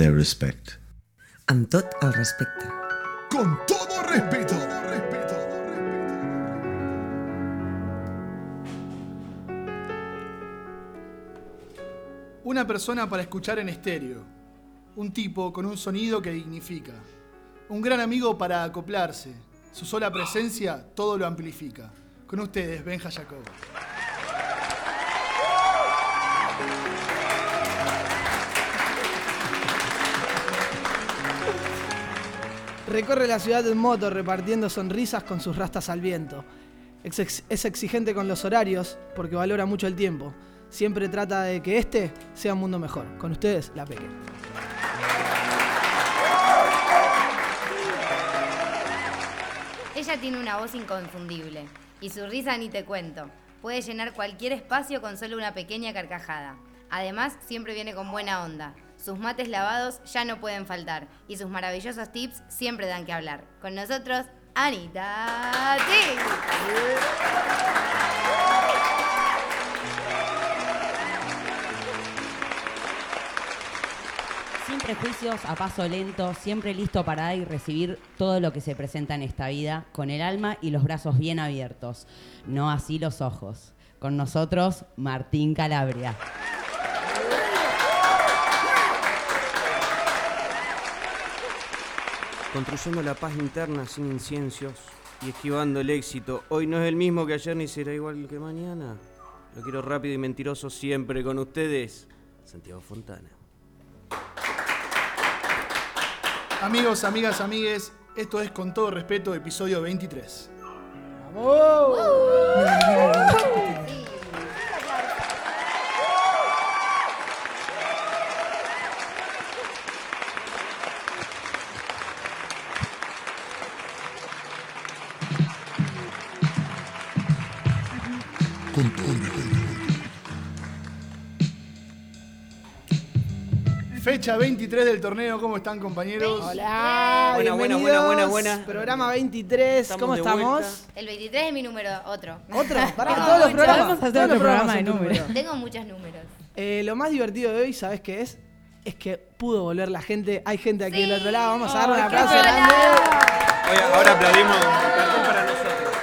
their respect. Amb tot el respecte. Con todo respeto. Una persona para escuchar en estéreo. Un tipo con un sonido que dignifica. Un gran amigo para acoplarse. Su sola presencia todo lo amplifica. Con ustedes, Benja Jacob. Recorre la ciudad en moto repartiendo sonrisas con sus rastas al viento. Es, ex- es exigente con los horarios porque valora mucho el tiempo. Siempre trata de que este sea un mundo mejor. Con ustedes, la Peque. Ella tiene una voz inconfundible y su risa ni te cuento. Puede llenar cualquier espacio con solo una pequeña carcajada. Además, siempre viene con buena onda. Sus mates lavados ya no pueden faltar y sus maravillosos tips siempre dan que hablar. Con nosotros, Anita. Sin prejuicios, a paso lento, siempre listo para dar y recibir todo lo que se presenta en esta vida, con el alma y los brazos bien abiertos, no así los ojos. Con nosotros, Martín Calabria. Construyendo la paz interna sin inciencios y esquivando el éxito. Hoy no es el mismo que ayer ni será igual que mañana. Lo quiero rápido y mentiroso siempre con ustedes. Santiago Fontana. Amigos, amigas, amigues, esto es con todo respeto, episodio 23. Con Fecha 23 del torneo, ¿cómo están compañeros? Hola, Buena, buena, buena, buena, buena. Programa 23, Estamos ¿cómo estamos? vuelta. El 23 es mi número, otro. ¿Otro? Para Tengo todos los muchos. programas. Vamos a hacer otro programa de números. número. Tengo muchos números. Eh, lo más divertido de hoy, ¿sabes qué es? Es que pudo volver la gente. Hay gente aquí del otro lado. Vamos a darle un aplauso grande. Oye, ahora aplaudimos. Cartón para nosotros.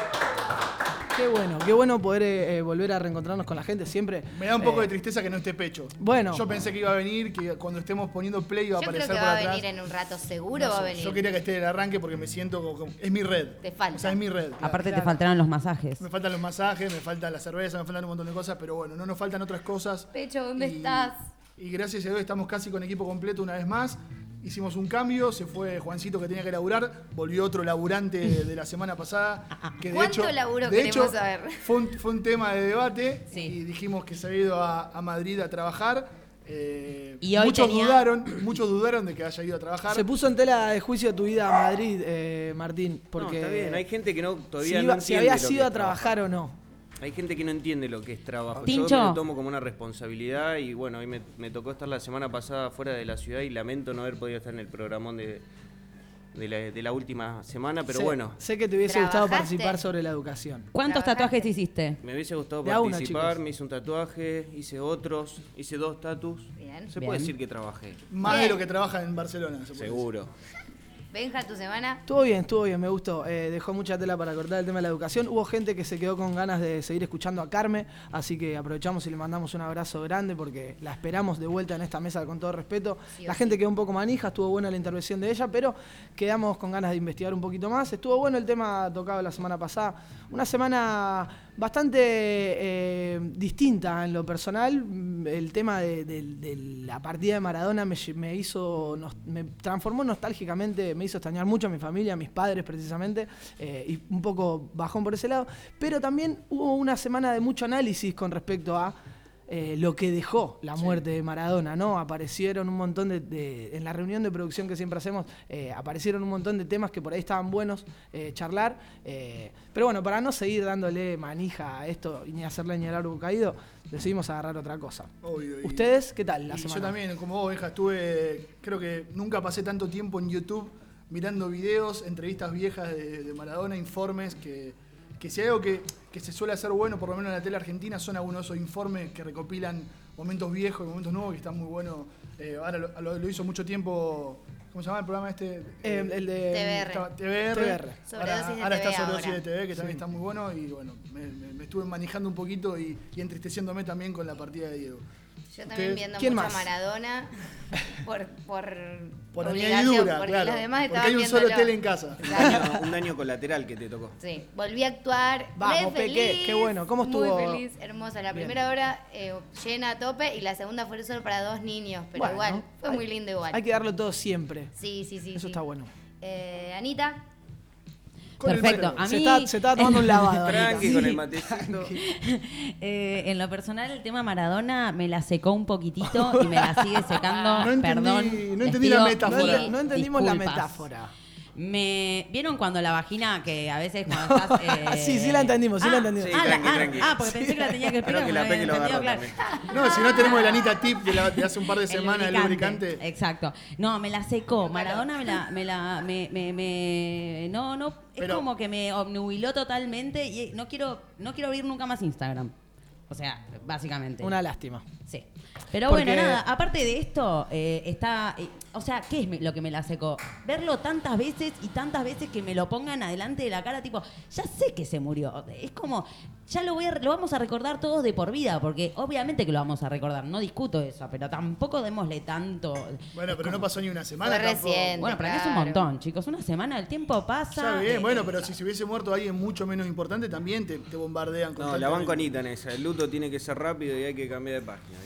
Qué bueno, qué bueno poder eh, eh, volver a reencontrarnos con la gente siempre. Me da un poco Eh, de tristeza que no esté Pecho. Bueno. Yo pensé que iba a venir, que cuando estemos poniendo play iba a Yo creo aparecer que por va a venir en un rato, seguro No va a venir. Yo quería que esté en el arranque porque me siento como, como- es mi red. Te falta. O sea, es mi red. claro. Aparte te faltaron los masajes. Me faltan los masajes, me falta la cerveza, me faltan un montón de cosas, pero bueno, no nos faltan otras cosas. Pecho, ¿dónde Y- estás? Y gracias a Dios estamos casi con equipo completo una vez más. Hicimos un cambio, se fue Juancito que tenía que laburar, volvió otro laburante de la semana pasada. Que de ¿Cuánto hecho, laburo de queremos hecho, saber? Fue un, fue un tema de debate Sí. y dijimos que se había ido a, a Madrid a trabajar. Eh, Y hoy muchos tenía- dudaron, muchos dudaron de que haya ido a trabajar. Se puso en tela de juicio tu ida a Madrid, eh, Martín, porque No, está bien. Hay gente que no, si, todavía iba- no si entiende habías lo que ido a trabajar o no. Hay gente que no entiende lo que es trabajo. Tincho. Yo me lo tomo como una responsabilidad y bueno, hoy me, me tocó estar la semana pasada fuera de la ciudad y lamento no haber podido estar en el programón de, de la, de la última semana, pero sé, bueno, Sé que te hubiese gustado participar sobre la educación. ¿Cuántos ¿Trabajaste? tatuajes hiciste? me hubiese gustado De a uno, participar, me hice un tatuaje, hice otros, hice dos tatus. Bien. Se Bien. puede decir que trabajé, Más de lo que trabaja en Barcelona. se puede seguro. Benja, tu semana. Estuvo bien, estuvo bien, me gustó. Eh, dejó mucha tela para cortar el tema de la educación. Hubo gente que se quedó con ganas de seguir escuchando a Carme, así que aprovechamos y le mandamos un abrazo grande porque la esperamos de vuelta en esta mesa con todo respeto. Sí la sí. gente quedó un poco manija, estuvo buena la intervención de ella, pero quedamos con ganas de investigar un poquito más. Estuvo bueno el tema tocado la semana pasada. Una semana bastante eh, distinta en lo personal. El tema de, la partida de Maradona me, hizo, me transformó nostálgicamente, me hizo extrañar mucho a mi familia, a mis padres precisamente, eh, y un poco bajón por ese lado. Pero también hubo una semana de mucho análisis con respecto a eh, lo que dejó la muerte de Maradona, ¿no? Aparecieron un montón de, de- en la reunión de producción que siempre hacemos, eh, aparecieron un montón de temas que por ahí estaban buenos eh, charlar, pero bueno, para no seguir dándole manija a esto y ni hacerle ni el árbol caído, decidimos agarrar otra cosa. Obvio, ¿Ustedes qué tal la y semana? Yo también, como vos, Benja, estuve, creo que nunca pasé tanto tiempo en YouTube mirando videos, entrevistas viejas de, de Maradona, informes, que, que si hay algo que, que se suele hacer bueno, por lo menos en la tele argentina, son algunos de esos informes que recopilan momentos viejos y momentos nuevos, que están muy buenos. Eh, ahora lo, lo- lo hizo mucho tiempo, ¿cómo se llama el programa este? Eh, el de TBR. Estaba TBR. Ahora, de ahora está TV Sobredosis ahora. de TV, que también está muy bueno. Y bueno, me, me- me estuve manejando un poquito y, y entristeciéndome también con la partida de Diego. Yo también viendo ¿Quién mucho más? Maradona por, por, Por añadidura, porque claro. los demás porque estaban hay un solo tele en casa. Un daño, un daño colateral que te tocó. Sí, volví a actuar. Vamos, re Peque, qué bueno. ¿Cómo estuvo? Muy feliz, hermosa. La Bien. primera hora eh, llena a tope y la segunda fue solo para dos niños, pero Bueno, igual, fue hay- muy lindo igual. Hay que darlo todo siempre. Sí, sí, sí. Eso sí. está bueno. Eh, Anita, Perfecto. A Se, mí, está, se estaba tomando un lavado. Tranqui con el matecito. eh, en lo personal, el tema Maradona me la secó un poquitito y me la sigue secando. No entendí- Perdón. no entendí la metáfora. No, mil ent- no entendimos la metáfora. Me ¿Vieron cuando la vagina que a veces cuando estás eh, Sí, sí la entendimos, sí la entendimos. Ah, Sí, la- tranqui, ah, tranqui. ah, porque pensé que la tenía que explicar. Que no la había Peque lo entendido, agarró claro. No, si no tenemos el Anita Tip de, la- de hace un par de semanas, el lubricante. lubricante. Exacto. No, me la secó. Maradona me la, me la, me, me, me- no, no, es Pero- como que me obnubiló totalmente y no quiero, no quiero abrir nunca más Instagram. O sea, básicamente. Una lástima. Sí. Pero Porque- bueno, nada, aparte de esto, eh, está. eh, o sea, ¿qué es me- lo que me la secó? Verlo tantas veces y tantas veces que me lo pongan adelante de la cara, tipo, ya sé que se murió. Es como, ya lo, voy a, lo vamos a recordar todos de por vida, porque obviamente que lo vamos a recordar, no discuto eso, pero tampoco démosle tanto. Bueno, Es pero no pasó ni una semana. Fue tampoco. reciente. Bueno, para mí es un Claro. montón, chicos. Una semana, el tiempo pasa. Está bien, eh, bueno, pero si se hubiese muerto alguien mucho menos importante, también te, te bombardean. No, la banco Anita en esa. El luto tiene que ser rápido y hay que cambiar de página.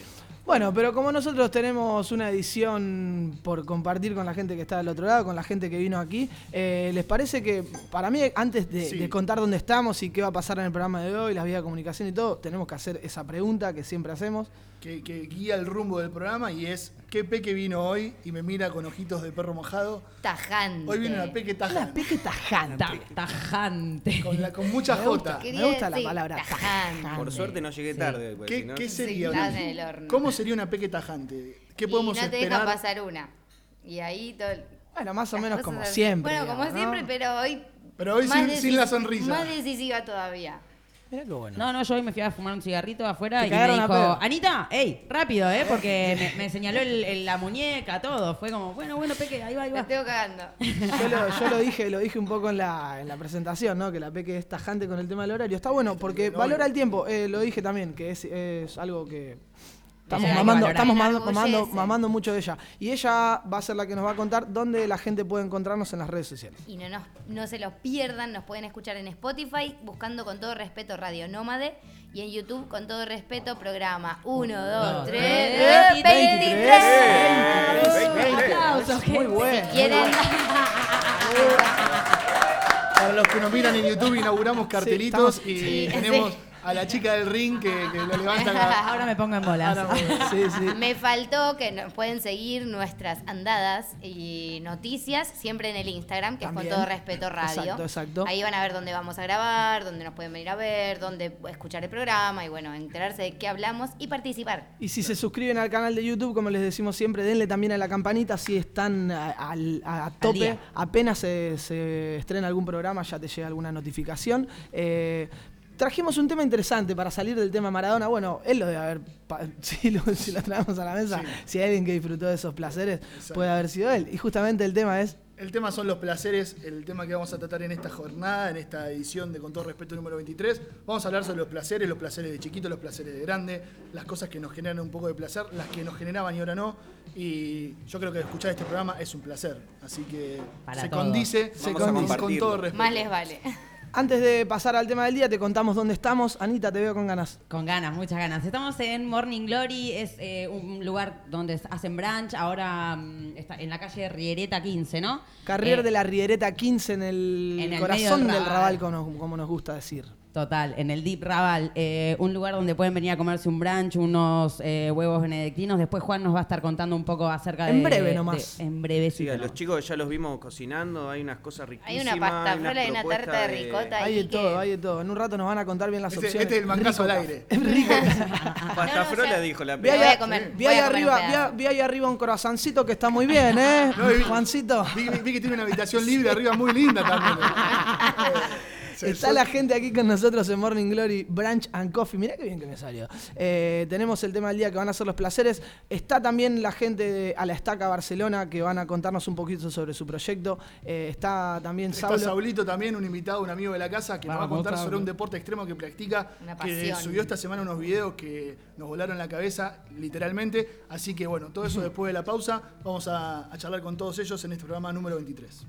Bueno, pero como nosotros tenemos una edición por compartir con la gente que está del otro lado, con la gente que vino aquí, eh, ¿les parece que para mí, antes de, Sí. de contar dónde estamos y qué va a pasar en el programa de hoy, las vías de comunicación y todo, tenemos que hacer esa pregunta que siempre hacemos? Que, que guía el rumbo del programa y es ¿qué peque vino hoy? Y me mira con ojitos de perro mojado. tajante. Hoy viene una peque Una tajante. peque tajante. ta- tajante. Con, la- con mucha Me jota. Me gusta la palabra tajante. tajante. Por suerte no llegué tarde. porque ¿Qué, sería Sí, una. ¿Cómo sería una peque tajante? ¿Qué y podemos no te esperar? deja pasar una. Y ahí todo. Bueno, más o menos como siempre. Bueno, como siempre, ¿no? pero hoy. Pero hoy sin- sin la sonrisa. Más decisiva todavía. Mirá qué bueno. No, no, yo hoy me fui a fumar un cigarrito afuera Te y me cagaron a dijo, pedo. Anita, ey, rápido, ¿eh? Porque me, me señaló el- el- la muñeca, todo. Fue como, bueno, bueno, Peque, ahí va, ahí Me va. estoy cagando. Yo lo, yo lo dije, lo dije un poco en la, en la presentación, ¿no? Que la peque es tajante con el tema del horario. Está bueno porque valora el tiempo. Eh, lo dije también, que es, es algo que estamos mamando, estamos mamando, mamando, mamando mucho de ella. Y ella va a ser la que nos va a contar dónde la gente puede encontrarnos en las redes sociales. Y no, nos- no se los pierdan, nos pueden escuchar en Spotify, buscando con todo respeto Radio Nómade. Y en YouTube, con todo respeto, programa 1, 2, 3, tres, 23. Aplausos, Muy bueno. ¿Quieren? Para los que nos miran en YouTube inauguramos cartelitos estamos- y sí, tenemos, a la chica del ring que, que lo levanta la- Ahora me pongo en bolas. Me- Sí, sí. Me faltó que nos pueden seguir nuestras andadas y noticias siempre en el Instagram, que También. es con todo respeto radio. Exacto, exacto. Ahí van a ver dónde vamos a grabar, dónde nos pueden venir a ver, dónde escuchar el programa y bueno, enterarse de qué hablamos y participar. Y si se suscriben al canal de YouTube, como les decimos siempre, denle también a la campanita si están a, al- a- a tope. Apenas se, se estrena algún programa, ya te llega alguna notificación. Eh, trajimos un tema interesante para salir del tema Maradona. Bueno, él lo debe haber. Si lo, si lo traemos a la mesa, si hay alguien que disfrutó de esos placeres, puede haber sido él. Y justamente el tema es. El tema son los placeres, el tema que vamos a tratar en esta jornada, en esta edición de Con todo respeto número 23. Vamos a hablar sobre los placeres, los placeres de chiquito, los placeres de grande, las cosas que nos generan un poco de placer, las que nos generaban y ahora no. Y yo creo que escuchar este programa es un placer. Así que Para se todos. condice, se condice con todo respeto. Más les vale. Antes de pasar al tema del día, te contamos dónde estamos. Anita, te veo con ganas. Con ganas, muchas ganas. Estamos en Morning Glory, es eh, un lugar donde hacen brunch, ahora mm, está en la calle Riereta 15, ¿no? Carrier Eh, de la Riereta 15 en el, En el corazón del Raval, Raval. como, como nos gusta decir. Total, en el Deep Raval, eh, un lugar donde pueden venir a comerse un brunch, unos eh, huevos benedictinos. Después Juan nos va a estar contando un poco acerca de... En breve nomás. de- en breve, Sí, a los chicos ya los vimos cocinando, hay unas cosas Hay riquísimas. una pasta unas frola y una tarta de ricota. Hay de que- todo, hay de todo. En un rato nos van a contar bien las Este, opciones. este es el mangazo al aire. Rico. Pasta No, no, dijo la Vi Voy a comer, vi voy ahí a comer un arriba, vi, a- pedazo. vi ahí arriba un croissancito que está muy bien, ¿eh? No, vi- Juancito. Vi, vi- vi que tiene una habitación libre arriba muy linda también. Está la gente aquí con nosotros en Morning Glory, Branch and Coffee. Mirá qué bien que me salió. Eh, tenemos el tema del día que van a ser los placeres. Está también la gente de A la Estaca Barcelona que van a contarnos un poquito sobre su proyecto. Eh, está también Está Saulo. Saulito también, un invitado, un amigo de la casa, que nos va a contar Saulo. sobre un deporte extremo que practica, Una que subió esta semana unos videos que nos volaron la cabeza, literalmente. Así que bueno, todo eso después de la pausa, vamos a, a charlar con todos ellos en este programa número 23.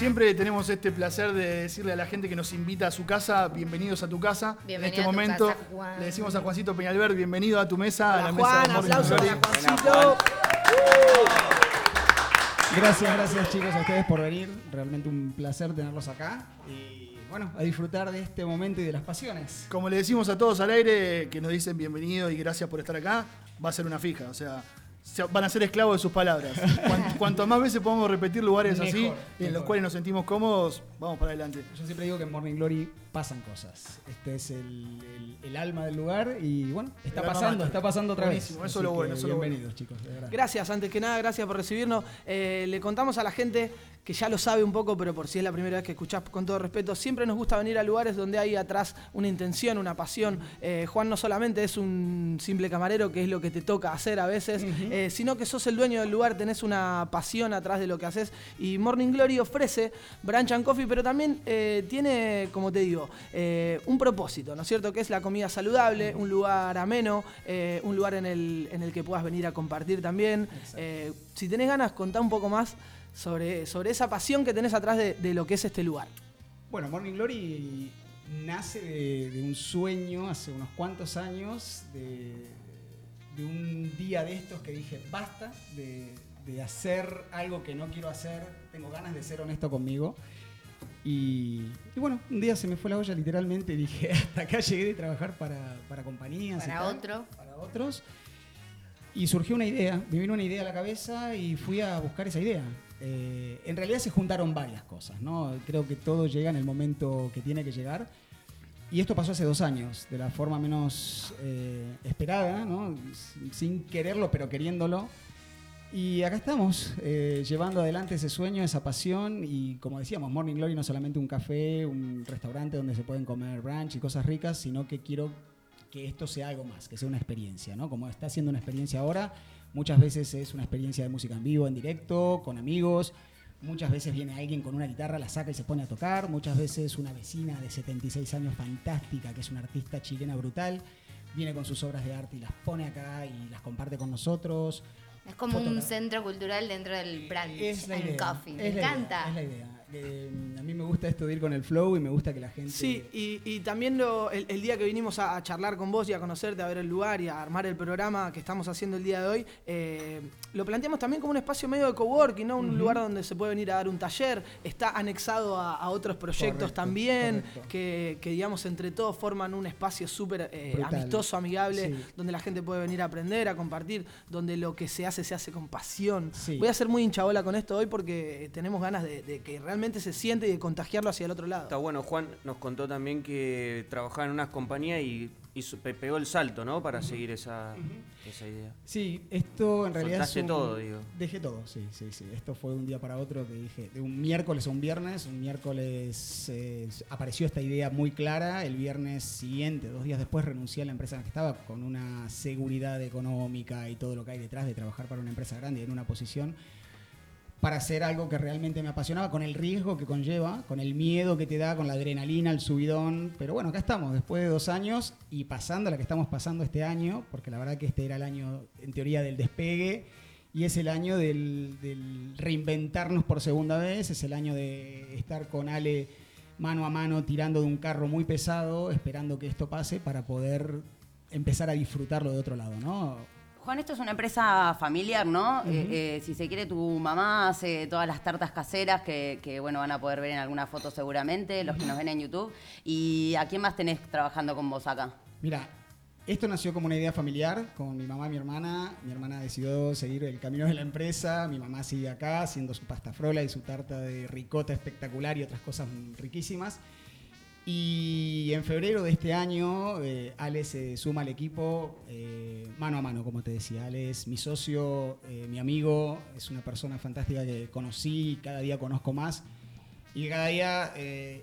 Siempre tenemos este placer de decirle a la gente que nos invita a su casa, bienvenidos a tu casa. Bienvenido en este a tu momento casa, Juan. le decimos a Juancito Peñalver, bienvenido a tu mesa, a Hola, la mesa Juan, de Morning aplauso Glory. para Juancito. Gracias, gracias chicos a ustedes por venir. Realmente un placer tenerlos acá. Y bueno, a disfrutar de este momento y de las pasiones. Como le decimos a todos al aire que nos dicen bienvenido y gracias por estar acá, va a ser una fija. O sea, se- van a ser esclavos de sus palabras. Cuanto, cuanto más veces podamos repetir lugares así, Mejor, en los cuales nos sentimos cómodos, vamos para adelante. Yo siempre digo que en Morning Glory pasan cosas. Este es el, el- el alma del lugar y bueno, está pasando, está pasando otra Buenísimo, vez. eso es lo bueno, eso es lo bueno. Bienvenidos chicos, de. Gracias, antes que nada, gracias por recibirnos. Eh, le contamos a la gente que ya lo sabe un poco, pero por si es la primera vez que escuchás, con todo respeto, siempre nos gusta venir a lugares donde hay atrás una intención, una pasión. Eh, Juan no solamente es un simple camarero, que es lo que te toca hacer a veces, eh, sino que sos el dueño del lugar, tenés una pasión atrás de lo que haces. Y Morning Glory ofrece Branch and Coffee pero también eh, tiene, como te digo, un propósito, ¿no es cierto? Que es la comida saludable, un lugar ameno, un lugar en el, en el que puedas venir a compartir también. Si tenés ganas, contá un poco más sobre, sobre esa pasión que tenés atrás de, de lo que es este lugar. Bueno, Morning Glory nace de, de un sueño hace unos cuantos años, de, de un día de estos que dije, basta de, de hacer algo que no quiero hacer, tengo ganas de ser honesto conmigo. Y, y bueno, un día se me fue la olla literalmente y dije, hasta acá llegué de trabajar para, para compañías. y Para tal, otro. Para otros. Y surgió una idea, me vino una idea a la cabeza y fui a buscar esa idea. Eh, en realidad se juntaron varias cosas, ¿no? Creo que todo llega en el momento que tiene que llegar. Y esto pasó hace dos años, de la forma menos eh, esperada, ¿no? Sin quererlo, pero queriéndolo. Y acá estamos, eh, llevando adelante ese sueño, esa pasión. Y como decíamos, Morning Glory no es solamente un café, un restaurante donde se pueden comer brunch y cosas ricas, sino que quiero que esto sea algo más, que sea una experiencia, ¿no? Como está siendo una experiencia ahora, muchas veces es una experiencia de música en vivo, en directo, con amigos. Muchas veces viene alguien con una guitarra, la saca y se pone a tocar. Muchas veces una vecina de 76 años fantástica, que es una artista chilena brutal, viene con sus obras de arte y las pone acá y las comparte con nosotros. Es como un centro cultural dentro del brunch Es la idea. coffee. Me es la idea, encanta. es la idea. Eh, a mí me gusta esto de ir con el flow y me gusta que la gente... Sí, y, y también lo- el, día que vinimos a, a charlar con vos y a conocerte, a ver el lugar y a armar el programa que estamos haciendo el día de hoy, eh, lo planteamos también como un espacio medio de coworking, ¿no? Un lugar donde se puede venir a dar un taller. Está anexado a, a otros proyectos Correcto, también, correcto. que, que, digamos entre todos forman un espacio súper eh, amistoso, amigable, Sí. donde la gente puede venir a aprender, a compartir, donde lo que se hace se hace con pasión. Sí. Voy a ser muy hinchabola con esto hoy porque tenemos ganas de, de que realmente se siente y de contagiarlo hacia el otro lado. Está bueno, Juan nos contó también que trabajaba en unas compañías y pegó el salto, ¿no? Para seguir esa, esa idea. Sí, esto en realidad Soltaste es un- todo, digo. Dejé todo, sí, sí, sí. Esto fue un día para otro que dije, de un miércoles a un viernes. Un miércoles eh, apareció esta idea muy clara. El viernes siguiente, dos días después, renuncié a la empresa en la que estaba con una seguridad económica y todo lo que hay detrás de trabajar para una empresa grande y en una posición para hacer algo que realmente me apasionaba, con el riesgo que conlleva, con el miedo que te da, con la adrenalina, el subidón. Pero bueno, acá estamos, después de dos años y pasando la que estamos pasando este año, porque la verdad que este era el año, en teoría, del despegue, y es el año del, del reinventarnos por segunda vez, es el año de estar con Ale mano a mano tirando de un carro muy pesado, esperando que esto pase para poder empezar a disfrutarlo de otro lado, ¿no? Juan, esto es una empresa familiar, ¿no? Eh, eh, si se quiere, tu mamá hace todas las tartas caseras que, que, bueno, van a poder ver en alguna foto seguramente, los que nos ven en YouTube. ¿Y a quién más tenés trabajando con vos acá? Mira, esto nació como una idea familiar con mi mamá y mi hermana. Mi hermana decidió seguir el camino de la empresa. Mi mamá sigue acá haciendo su pasta frola y su tarta de ricota espectacular y otras cosas riquísimas. Y en febrero de este año, eh, Ale se suma al equipo eh, mano a mano, como te decía. Ale es mi socio, eh, mi amigo, es una persona fantástica que conocí y cada día conozco más. Y cada día eh,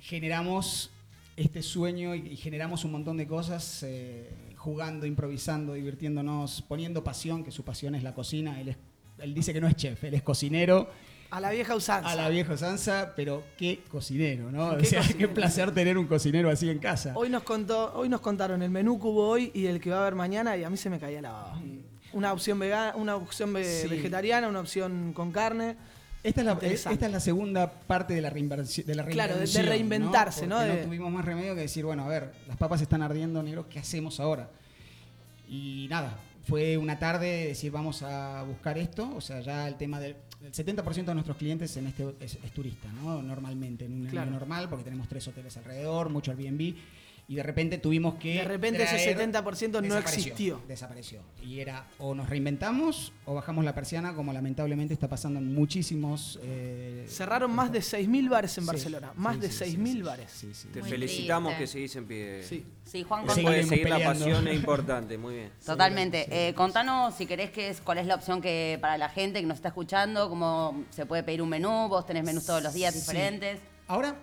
generamos este sueño y, y generamos un montón de cosas eh, jugando, improvisando, divirtiéndonos, poniendo pasión, que su pasión es la cocina. Él, es- él dice que no es chef, él es cocinero. A la vieja usanza. A la vieja usanza, pero qué cocinero, ¿no? Qué o sea, qué cocinero. placer tener un cocinero así en casa. Hoy nos contó, hoy nos contaron el menú que hubo hoy y el que va a haber mañana y a mí se me caía la baba. Una opción vegana, una opción ve- Sí. vegetariana, una opción con carne. Esta es, la, Interesante. esta es la segunda parte de la, de la Claro, de- reinventarse, ¿no? Porque De- tuvimos más remedio que decir, bueno, a ver, las papas están ardiendo, negro, ¿qué hacemos ahora? Y nada, fue una tarde de decir, vamos a buscar esto. O sea, ya el tema del el 70% de nuestros clientes en este es, es turista, ¿no? Normalmente, en un Claro. año normal, porque tenemos tres hoteles alrededor, mucho Airbnb. Y de repente tuvimos que. De repente ese traer- 70% no desapareció, existió. Desapareció. Y era o nos reinventamos o bajamos la persiana, como lamentablemente está pasando en muchísimos. eh, Cerraron más de 6.000 bares en Sí, Barcelona. Más sí, de sí, 6.000 sí, sí, bares. sí, sí. Te Muy felicitamos triste. que seguís en pie. Sí. Sí, Juan, Después de seguir la pasión es importante, muy bien. Totalmente. Eh, contanos si querés que es, cuál es la opción que para la gente que nos está escuchando, cómo se puede pedir un menú, vos tenés menús todos los días Sí. diferentes. Ahora,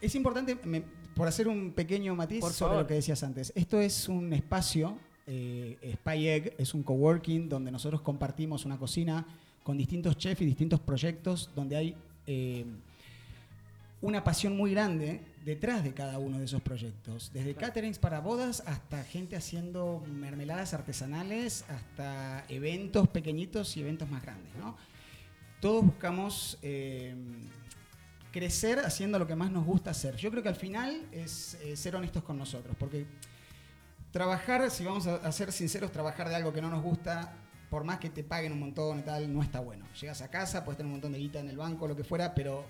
es importante, me- por hacer un pequeño matiz Por sobre lo que decías antes. Esto es un espacio, eh, Spy Egg, es un coworking donde nosotros compartimos una cocina con distintos chefs y distintos proyectos, donde hay eh, una pasión muy grande detrás de cada uno de esos proyectos. Desde caterings para bodas hasta gente haciendo mermeladas artesanales, hasta eventos pequeñitos y eventos más grandes. ¿no? Todos buscamos eh, crecer haciendo lo que más nos gusta hacer. Yo creo que al final es eh, ser honestos con nosotros, porque trabajar, si vamos a, a ser sinceros, trabajar de algo que no nos gusta, por más que te paguen un montón y tal, no está bueno. Llegas a casa, puedes tener un montón de guita en el banco, lo que fuera, pero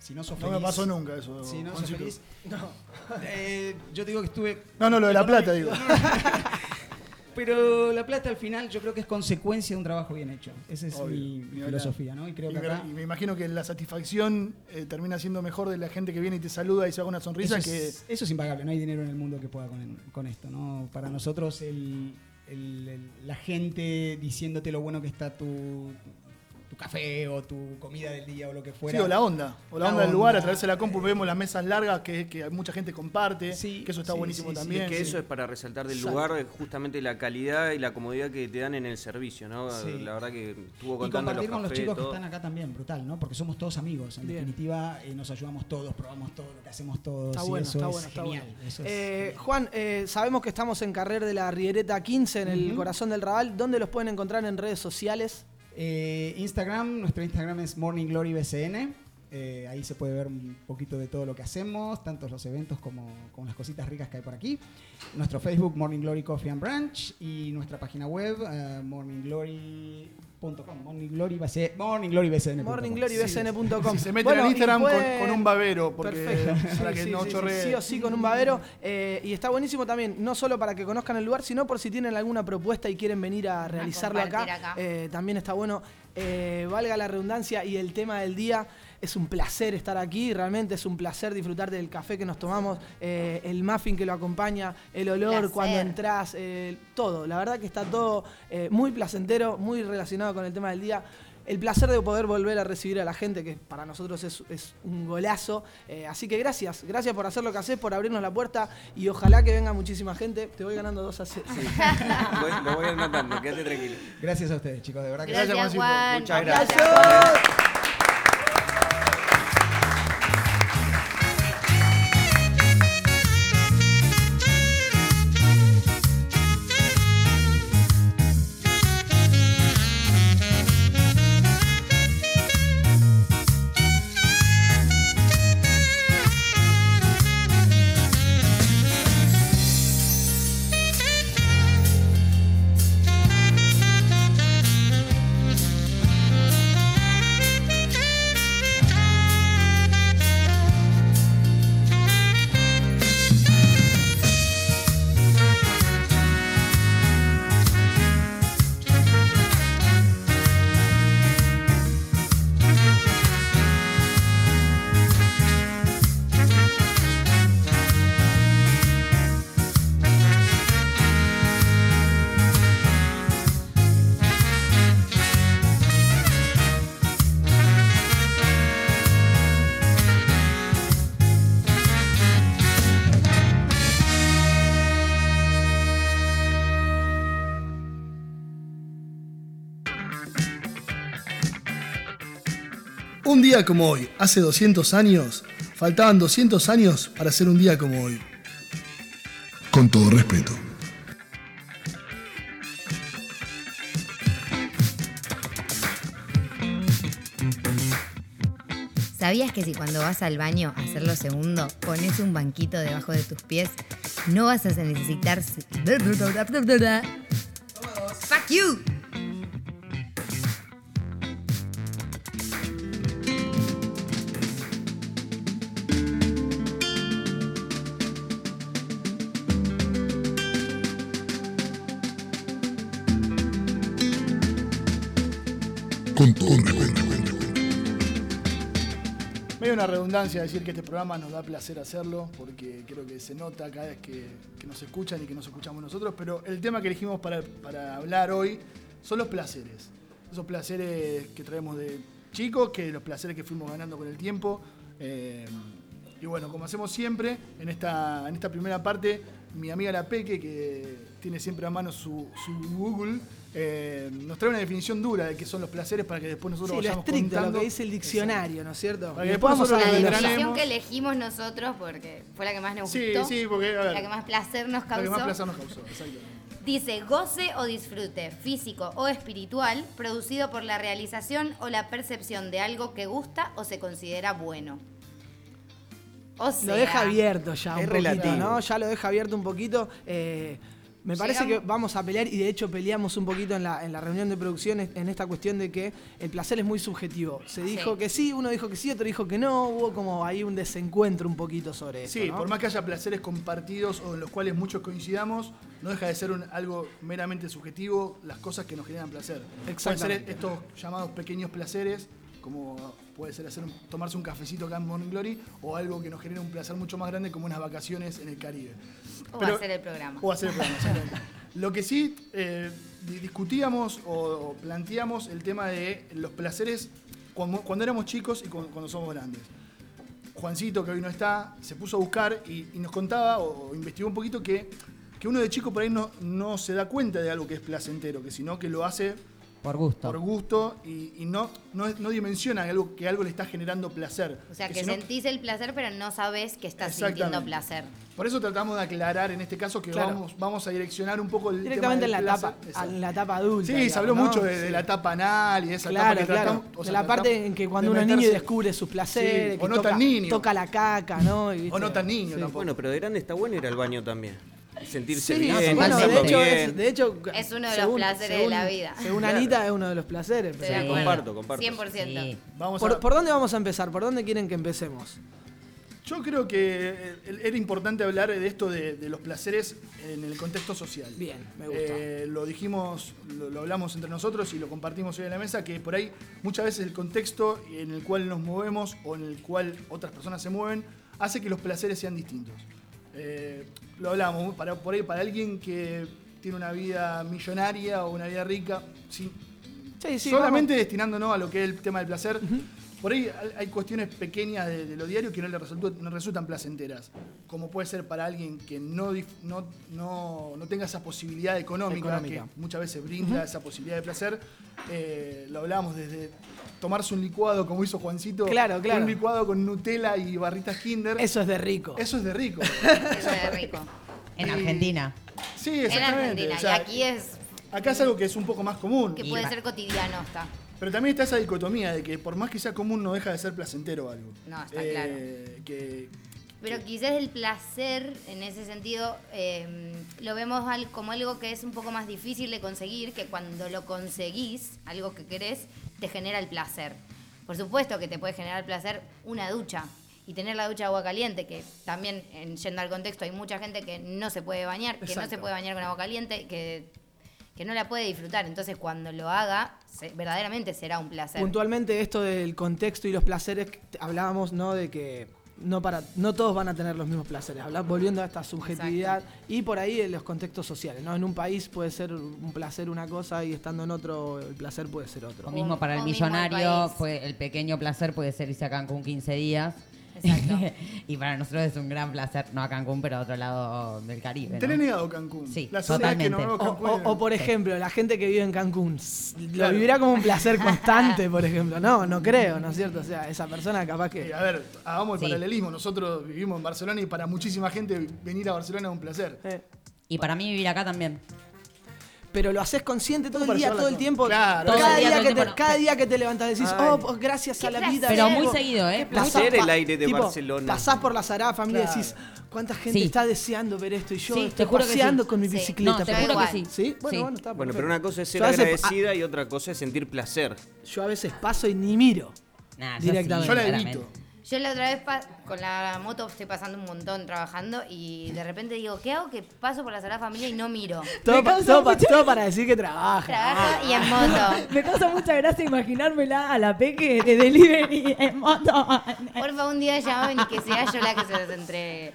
si no sos No me pasó nunca eso, Si no sos feliz... Eh, yo te digo que estuve... No, no, lo de la plata, digo. Pero la plata al final yo creo que es consecuencia de un trabajo bien hecho. Esa es Obvio, mi, filosofía, ¿no? Y creo Y que me- acá... y me imagino que la satisfacción eh, termina siendo mejor de la gente que viene y te saluda y se haga una sonrisa eso, que... es, eso es impagable, no hay dinero en el mundo que pueda con, con esto, ¿no? Para nosotros el, el- el- la gente diciéndote lo bueno que está tu, tu café o tu comida del día o lo que fuera. Sí, o la onda. O la, La onda del lugar, a través de la compu vemos las mesas largas que, que mucha gente comparte, Sí, que eso está sí, buenísimo sí, sí, también. que sí. eso es para resaltar del Exacto. lugar justamente la calidad y la comodidad que te dan en el servicio, ¿no? Sí. La verdad que estuvo Y contando los compartir con los cafés, chicos que están acá también, brutal, ¿no? Porque somos todos amigos. En Bien. definitiva, eh, nos ayudamos todos, probamos todo lo que hacemos todos. Está y bueno, eso está es bueno, está genial. bueno. Eso es Eh, genial. Juan, eh, sabemos que estamos en Carrer de la Riereta 15, en el corazón del Raval. ¿Dónde los pueden encontrar en redes sociales? Eh, Instagram, nuestro Instagram es Morning Glory BCN. Eh, ahí se puede ver un poquito de todo lo que hacemos, tanto los eventos como, las cositas ricas que hay por aquí. Nuestro Facebook, Morning Glory Coffee and Branch. Y nuestra página web, eh, morningglory.com. Morning Glory BC morningglory.bcn.com. morningglory.bcn.com. Si se meten Bueno, y Instagram con- pueden- con un babero, porque Perfecto. para Sí, que sí, no sí, chorree. Sí, o sí, con un babero. Eh, y está buenísimo también, no solo para que conozcan el lugar, sino por si tienen alguna propuesta y quieren venir a realizarlo acá. compartir acá. Eh, también está bueno. Eh, valga la redundancia y el tema del día. Es un placer estar aquí, realmente es un placer disfrutar del café que nos tomamos, eh, el muffin que lo acompaña, el olor Placer. cuando entras, eh, todo. La verdad que está todo eh, muy placentero, muy relacionado con el tema del día. El placer de poder volver a recibir a la gente, que para nosotros es, es un golazo. Eh, así que gracias, gracias por hacer lo que haces, por abrirnos la puerta y ojalá que venga muchísima gente. Te voy ganando 2 a 0. Voy- lo voy anotando, quédate tranquilo. Gracias a ustedes, chicos, de verdad que Gracias, Juancito. Juan. Muchas gracias. Un día como hoy, hace 200 años, faltaban 200 años para ser un día como hoy. Con todo respeto. ¿Sabías que si cuando vas al baño a hacer lo segundo, pones un banquito debajo de tus pies, no vas a necesitar... ¡Fuck you! Medio una redundancia decir que este programa nos da placer hacerlo, porque creo que se nota cada vez que, nos escuchan y que nos escuchamos nosotros, pero el tema que elegimos para, para hablar hoy son los placeres. Esos placeres que traemos de chicos, que los placeres que fuimos ganando con el tiempo. eh, y bueno, como hacemos siempre, en esta, en esta primera parte, mi amiga La Peque, que tiene siempre a mano su, su Google, eh, nos trae una definición dura de qué son los placeres para que después nosotros Sí, lo vayamos estricto, contando. lo que dice el diccionario, ¿no es cierto? Para que después vamos a nosotros La lo definición que elegimos nosotros, porque fue la que más nos Sí, gustó, sí, porque, a ver. la que más placer nos Lo causó. que más placer nos causó, exacto. Dice, goce o disfrute físico o espiritual producido por la realización o la percepción de algo que gusta o se considera bueno. O sea, Lo deja abierto ya Es un poquito, relativo. ¿no? Ya lo deja abierto un poquito. eh, me parece Llegamos- que vamos a pelear y de hecho peleamos un poquito en la, en la reunión de producción en- esta cuestión de que el placer es muy subjetivo. Se dijo Sí. que sí, uno dijo que sí, otro dijo que no. Hubo como ahí un desencuentro un poquito sobre eso. Sí, ¿no? por más que haya placeres compartidos o en los cuales muchos coincidamos, no deja de ser un- algo meramente subjetivo las cosas que nos generan placer. Pueden ser estos llamados pequeños placeres, como puede ser hacer tomarse un cafecito acá en Morning Glory, o algo que nos genera un placer mucho más grande como unas vacaciones en el Caribe. o Pero- hacer el programa. O hacer el programa. Lo que sí eh, di- discutíamos o, o planteamos el tema de los placeres cuando, cuando éramos chicos y cuando, cuando somos grandes. Juancito, que hoy no está, se puso a buscar y, y nos contaba o, o investigó un poquito que, que uno de chico por ahí no, no se da cuenta de algo que es placentero, que sino que lo hace Por gusto. por gusto y, y no, no, no dimensiona algo, que algo le está generando placer. O sea, que, si no- sentís el placer, pero no sabés que estás sintiendo placer. por eso tratamos de aclarar en este caso que Claro. vamos, vamos a direccionar un poco el Directamente en tema la, del etapa, placer. Exacto. en la etapa adulta. Sí, se habló ¿no? mucho de, la etapa anal y de esa Claro, etapa que claro. tratamos. o de sea, la parte en que cuando uno es niño descubre sus placeres, Sí, que o no toca, tan niño. toca la caca, ¿no? Y, O no tan niño Sí. tampoco. Bueno, pero de grande está bueno ir al baño también. Sentirse Sí, bien, sí, bueno, de hecho, bien. es, de hecho, Es uno de los placeres de la vida. Según Claro. Anita, es uno de los placeres. Pero- acuerdo. comparto, comparto. 100%. Sí. Vamos ¿Por, a- por dónde vamos a empezar? ¿Por dónde quieren que empecemos? Yo creo que era importante hablar de esto de, de los placeres en el contexto social. Bien, me gusta. Eh, lo dijimos, lo, lo hablamos entre nosotros y lo compartimos hoy en la mesa, que por ahí muchas veces el contexto en el cual nos movemos o en el cual otras personas se mueven hace que los placeres sean distintos. Eh, lo hablamos, para, por ahí para alguien que tiene una vida millonaria o una vida rica, sin, Sí, sí, solamente destinándonos a lo que es el tema del placer, por ahí hay- cuestiones pequeñas de, de lo diario que no le no resultan placenteras. Como puede ser para alguien que no, no, no, no tenga esa posibilidad económica, Económica. que muchas veces brinda esa posibilidad de placer. Eh, lo hablábamos desde tomarse un licuado como hizo Juancito. Claro, claro. Un licuado con Nutella y barritas Kinder. Eso es de rico. Eso es de rico. Eso es rico. En Y- Argentina. Sí, En exactamente. Argentina. O sea, y aquí es acá es algo que es un poco más común. que puede ser cotidiano hasta. Pero también está esa dicotomía de que por más que sea común no deja de ser placentero algo. No, está Eh, Que, Pero quizás el placer, en ese sentido, eh, lo vemos al- como algo que es un poco más difícil de conseguir, que cuando lo conseguís, algo que querés, te genera el placer. Por supuesto que te puede generar placer una ducha y tener la ducha de agua caliente, que también, en, yendo al contexto, hay mucha gente que no se puede bañar, que no se puede bañar con agua caliente, que, que no la puede disfrutar. Entonces, cuando lo haga, se- verdaderamente será un placer. Puntualmente esto del contexto y los placeres, hablábamos, ¿no? De que no para no todos van a tener los mismos placeres. Habla- volviendo a esta subjetividad y por ahí en los contextos sociales, ¿no? En un país puede ser un placer una cosa y estando en otro el placer puede ser otro. Lo mismo para el o el millonario, puede- el pequeño placer puede ser irse a Cancún 15 días. Exacto. y para nosotros es un gran placer, no a Cancún, pero a otro lado del Caribe. ¿no? Tenés negado Cancún. Sí, La vez que nos totalmente. vemos O, Cancún. o- o, por ejemplo, la gente que vive en Cancún, lo Claro. vivirá como un placer constante, por ejemplo. No, no creo, ¿no es cierto? O sea, esa persona capaz Eh, que... a ver, hagamos el Sí. paralelismo. Nosotros vivimos en Barcelona y para muchísima gente venir a Barcelona es un placer. eh, Y para mí vivir acá también. Pero lo haces consciente todo el día, todo el tiempo. Claro, Todo cada, el día, que te, tiempo, no. cada día que te levantás decís, Ay. oh, pues gracias a la placer. vida. Pero tengo". muy seguido, ¿eh? Pasás Placer el aire de tipo, Barcelona. Pasás por la y Claro. decís, ¿cuánta gente Sí. está deseando ver esto? Y yo Sí, te estoy paseando sí. con mi Sí. bicicleta. No, te juro que sí. ¿Sí? Bueno, Sí. bueno, está Bueno, pero una cosa es ser agradecida y otra cosa es sentir placer. Yo a veces paso y ni miro. Nah, Directamente. Yo la evito. Yo la otra vez con la moto estoy pasando un montón trabajando y de repente digo, ¿qué hago? Que paso por la Sagrada Familia y no miro. Todo, Me pa- causa todo pa- mucha- todo para decir que trabaja. Trabajo y en moto. Me causa mucha gracia imaginármela a la peque de delivery en moto. Porfa, un día llamen y que sea yo la que se los entregue.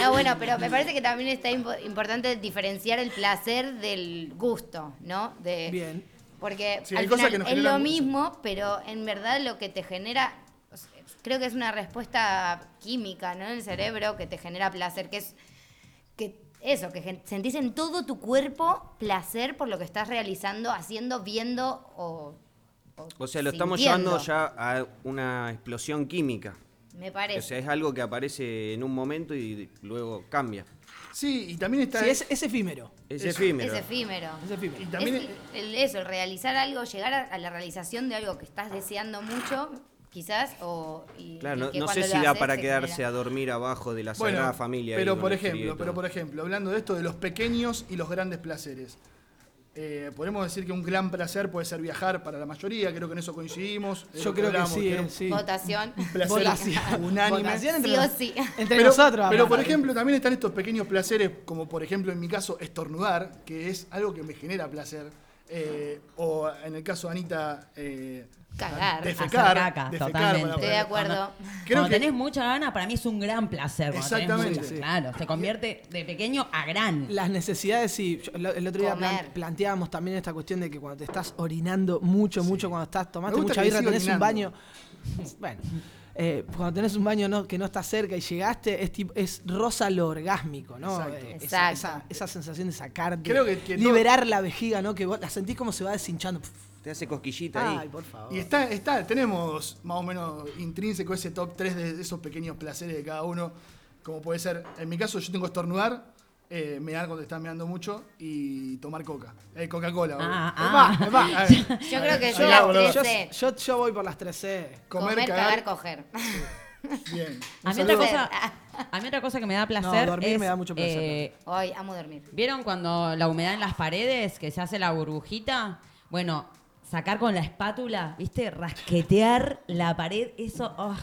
No, bueno, pero me parece que también está impo- importante diferenciar el placer del gusto, ¿no? De, Bien. Porque Sí, al final es lo mismo, pero en verdad lo que te genera, creo que es una respuesta química, ¿no? En el cerebro que te genera placer, que es que eso, que sentís en todo tu cuerpo placer por lo que estás realizando, haciendo, viendo o. O sea, lo estamos sintiendo. llevando ya a una explosión química. Me O parece. sea, es algo que aparece en un momento y luego cambia. Sí, y también está. Sí, es, es efímero. Es Eso. efímero. Es efímero. Es efímero. Y también. Es el- eso, el realizar algo, llegar a, a la realización de algo que estás deseando mucho, quizás, o. y- Claro, y no, que no sé cuando si lo da haces para se quedarse genera. a dormir abajo de la Bueno, Sagrada Familia. ahí pero con por el frío y ejemplo, pero por ejemplo, hablando de esto de los pequeños y los grandes placeres. Eh, podemos decir que un gran placer puede ser viajar para la mayoría, creo que en eso coincidimos. es Yo creo que hablamos, sí, era eh, un- sí. Votación. Un placer Votación. unánime. Votación entre, Sí o nos- sí. entre pero, nosotros. pero por ejemplo, también están estos pequeños placeres, como por ejemplo en mi caso, estornudar, que es algo que me genera placer. Eh, o en el caso de Anita, eh, Cagar. defecar. Hacer caca, defecar totalmente. Estoy de acuerdo. Creo cuando que tenés mucha gana, para mí es un gran placer. Exactamente. mucha- Sí. Claro, se convierte de pequeño a gran. Las necesidades, sí. Yo- el otro día plan- planteábamos también esta cuestión de que cuando te estás orinando mucho, mucho, cuando estás gusta mucha birra, tenés un baño. Bueno. Eh, cuando tenés un baño no- que no está cerca y llegaste, es, tipo, es rosa lo orgásmico, ¿no? Exacto. Eh, esa, Exacto. esa- esa sensación de sacarte, Creo que- que todo- liberar la vejiga, ¿no? Que vos la sentís como se va deshinchando. Te hace cosquillita ahí. Ay, por favor. Y está, está, tenemos más o menos intrínseco ese top 3 de esos pequeños placeres de cada uno. Como puede ser, en mi caso yo tengo estornudar, eh, mear cuando estás meando mucho y tomar coca. Eh, Coca-Cola. Ah, obvio. ah. Epa, epa, eh, Yo creo que ahí yo las boludo. yo, 13. yo, yo voy por las 3C. Comer, Comer, cagar. cagar, coger. Bien. A mí, otra cosa, a mí otra cosa que me da placer dormir es, me da mucho placer, eh, Hoy amo dormir. ¿Vieron cuando la humedad en las paredes, que se hace la burbujita? Bueno, sacar con la espátula, ¿viste? Rasquetear la pared, eso... oh.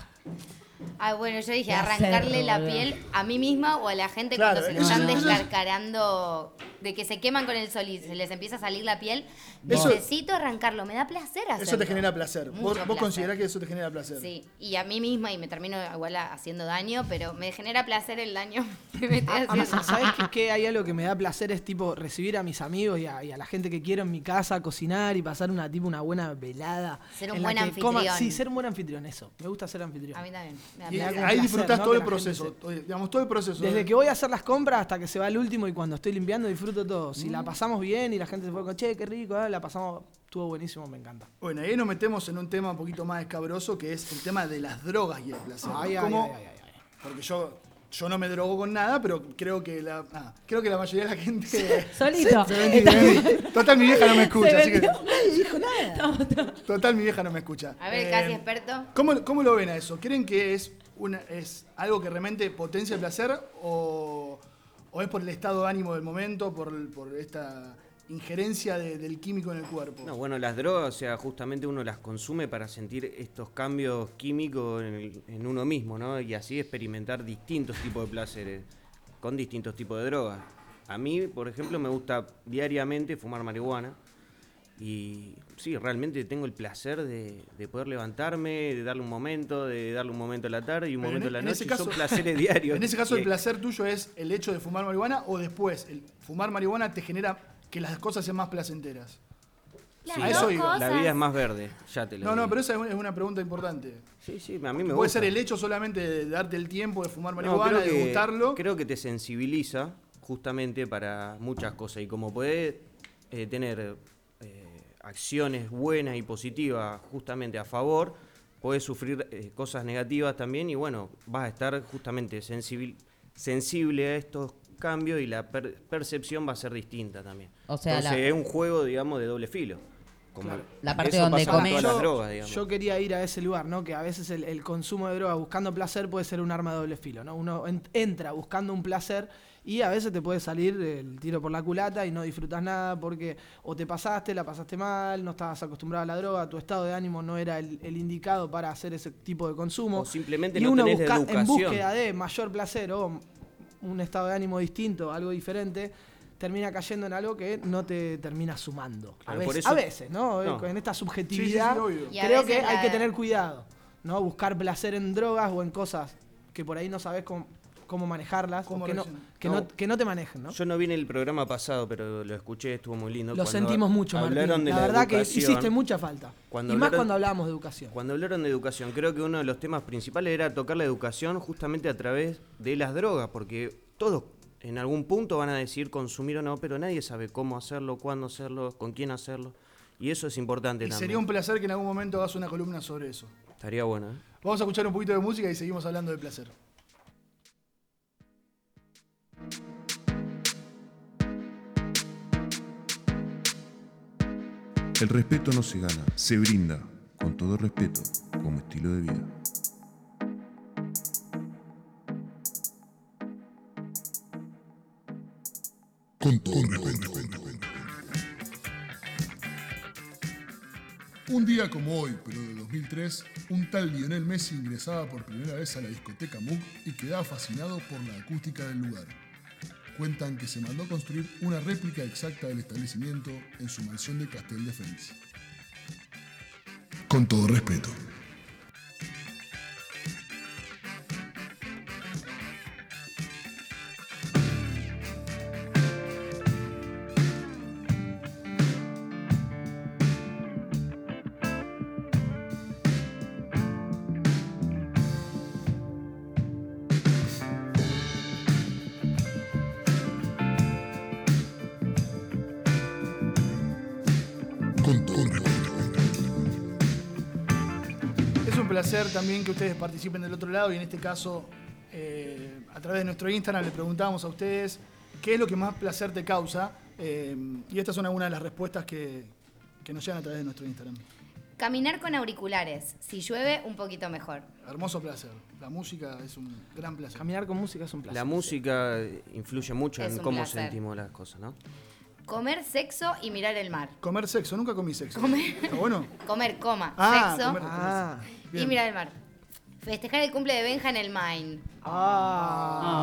Ah, bueno, yo dije, arrancarle la piel a mí misma o a la gente Claro, cuando se lo eso- están eso es- descarcarando, de que se queman con el sol y se les empieza a salir la piel. Eso- Necesito arrancarlo, me da placer hacerlo. Eso te genera placer. Mucho Vos, considerás que eso te genera placer. Sí, y a mí misma, y me termino igual haciendo daño, pero me genera placer el daño que me estoy A mí, haciendo. ¿Sabes qué? Hay algo que me da placer es tipo recibir a mis amigos y a, y a la gente que quiero en mi casa, cocinar y pasar una tipo una buena velada. Ser un buen anfitrión. sí, ser un buen anfitrión, eso. Me gusta ser anfitrión. A mí también. me da Y placer. ahí disfrutás ¿no? todo el proceso. todo- digamos, todo el proceso. Desde que voy a hacer las compras hasta que se va el último y cuando estoy limpiando disfruto todo. Si la pasamos bien y la gente se fue con, che, qué rico, ah, la pasamos, estuvo buenísimo, me encanta. Bueno, ahí nos metemos en un tema un poquito más escabroso que es el tema de las drogas y el placer. Ay, ay, ¿Cómo- ay, ay, ay, ay. Porque yo, yo no me drogo con nada, pero creo que la, ah, creo que la mayoría de la gente. Solito. Se se. Total, mi vieja no me escucha, Se así que. Nadie dijo nada. Total, mi vieja no me escucha. A ver, Eh, casi experto. ¿cómo, ¿Cómo lo ven a eso? ¿Creen que es, una, es algo que realmente potencia el placer o, o es por el estado de ánimo del momento, por, por esta injerencia de- del químico en el cuerpo? No, bueno, las drogas, o sea, justamente uno las consume para sentir estos cambios químicos en uno mismo, ¿no? Y así experimentar distintos tipos de placeres con distintos tipos de drogas. A mí, por ejemplo, me gusta diariamente fumar marihuana y sí, realmente tengo el placer de, de poder levantarme, de darle un momento, de darle un momento a la tarde y un Pero momento a en, la en noche. caso, son placeres diarios. En ese caso, el placer tuyo es el hecho de fumar marihuana o después, el fumar marihuana te genera que las cosas sean más placenteras. Las a dos eso iba. La vida es más verde, ya te lo No, no, digo. pero esa es una- pregunta importante. Sí, sí, a mí me Puede gusta. ser el hecho solamente de darte el tiempo de fumar No, marihuana, creo de gustarlo. Creo que te sensibiliza justamente para muchas cosas. Y como podés eh, tener acciones buenas y positivas justamente a favor, podés sufrir eh, cosas negativas también y bueno, vas a estar justamente sensibil- sensible a estos cambios y la per- percepción va a ser distinta también. O sea, Entonces la- es un juego, digamos, de doble filo. Como La parte donde pasa con comés- todas las yo, drogas, digamos. yo quería ir a ese lugar, ¿no? Que a veces el, el consumo de droga buscando placer puede ser un arma de doble filo, ¿no? Uno en- entra buscando un placer y a veces te puede salir el tiro por la culata y no disfrutas nada porque o te pasaste, la pasaste mal, no estabas acostumbrado a la droga, tu estado de ánimo no era el, el indicado para hacer ese tipo de consumo. O simplemente y no uno tenés busca en educación. búsqueda de mayor placer o un estado de ánimo distinto, algo diferente, termina cayendo en algo que no te termina sumando. A, veces, por eso- a veces, ¿no? No. En esta Sí, sí, sí, subjetividad creo que hay que tener cuidado, ¿no? Buscar placer en drogas o en cosas que por ahí no sabes cómo, cómo manejarlas Cómo o que no, reaccionar. que, No. no, que no te manejen, ¿no? Yo no vi en el programa pasado, pero lo escuché, estuvo muy lindo. Lo sentimos mucho, Martín. de La, verdad que hiciste mucha falta. Cuando y más cuando hablábamos de educación. Cuando hablaron de educación, creo que uno de los temas principales era tocar la educación justamente a través de las drogas, porque todos En algún punto van a decir consumir o no, pero nadie sabe cómo hacerlo, cuándo hacerlo, con quién hacerlo. Y eso es importante Y también. sería un placer que en algún momento hagas una columna sobre eso. Estaría bueno, ¿eh? Vamos a escuchar un poquito de música y seguimos hablando de placer. El respeto no se gana, se brinda, con todo respeto, como estilo de vida. Con todo respeto. Un día como hoy, pero de 2003, un tal Lionel Messi ingresaba por primera vez a la discoteca Moog y quedaba fascinado por la acústica del lugar. Cuentan que se mandó construir una réplica exacta del establecimiento en su mansión de Castel de Feliz. Con todo respeto. Placer también que ustedes participen del otro lado y en este caso, eh, a través de nuestro Instagram, le preguntábamos a ustedes qué es lo que más placer te causa. eh, y estas son algunas de las respuestas que, que nos llegan a través de nuestro Instagram. Caminar con auriculares. Si llueve, un poquito mejor. Hermoso placer. La música es un gran placer. Caminar con música es un placer. La música influye mucho Es en un cómo placer. sentimos las cosas, ¿no? Comer sexo y mirar el mar. Comer sexo, nunca comí sexo. Comer. ¿Está bueno? Comer, coma, Ah, sexo comer- Ah. Y mirar el mar. Festejar el cumple de Benja en el Main.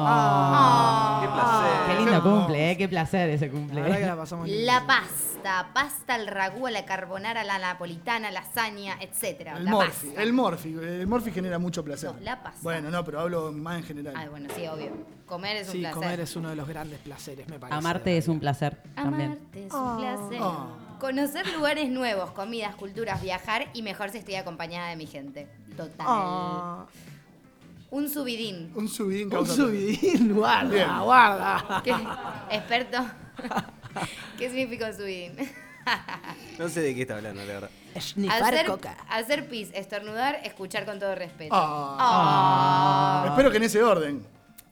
Ah. ¡Qué placer! Qué lindo cumple, ¿eh? Qué placer ese cumple. La verdad que la pasamos. La pasta, pasta al ragú, a la carbonara, a la napolitana, lasaña, etc. El la morfi. pasta. El morfi. El morfi genera mucho placer. No, la pasta. Bueno, no, pero hablo más en general. Ay, bueno, sí, obvio. Comer es un Sí, placer. comer es uno de los grandes placeres, me parece. Amarte es un placer también. Amarte es un placer. Ah. Conocer lugares nuevos, comidas, culturas, viajar y mejor si estoy acompañada de mi gente. Total. Ah. Un subidín. Un subidín Un subidín, guarda, Bien. guarda. ¿Qué? ¿Experto? ¿Qué significa un subidín? No sé de qué está hablando, la verdad. Hacer, coca. hacer pis, estornudar, escuchar con todo respeto. Ah. Ah. Espero que en ese orden.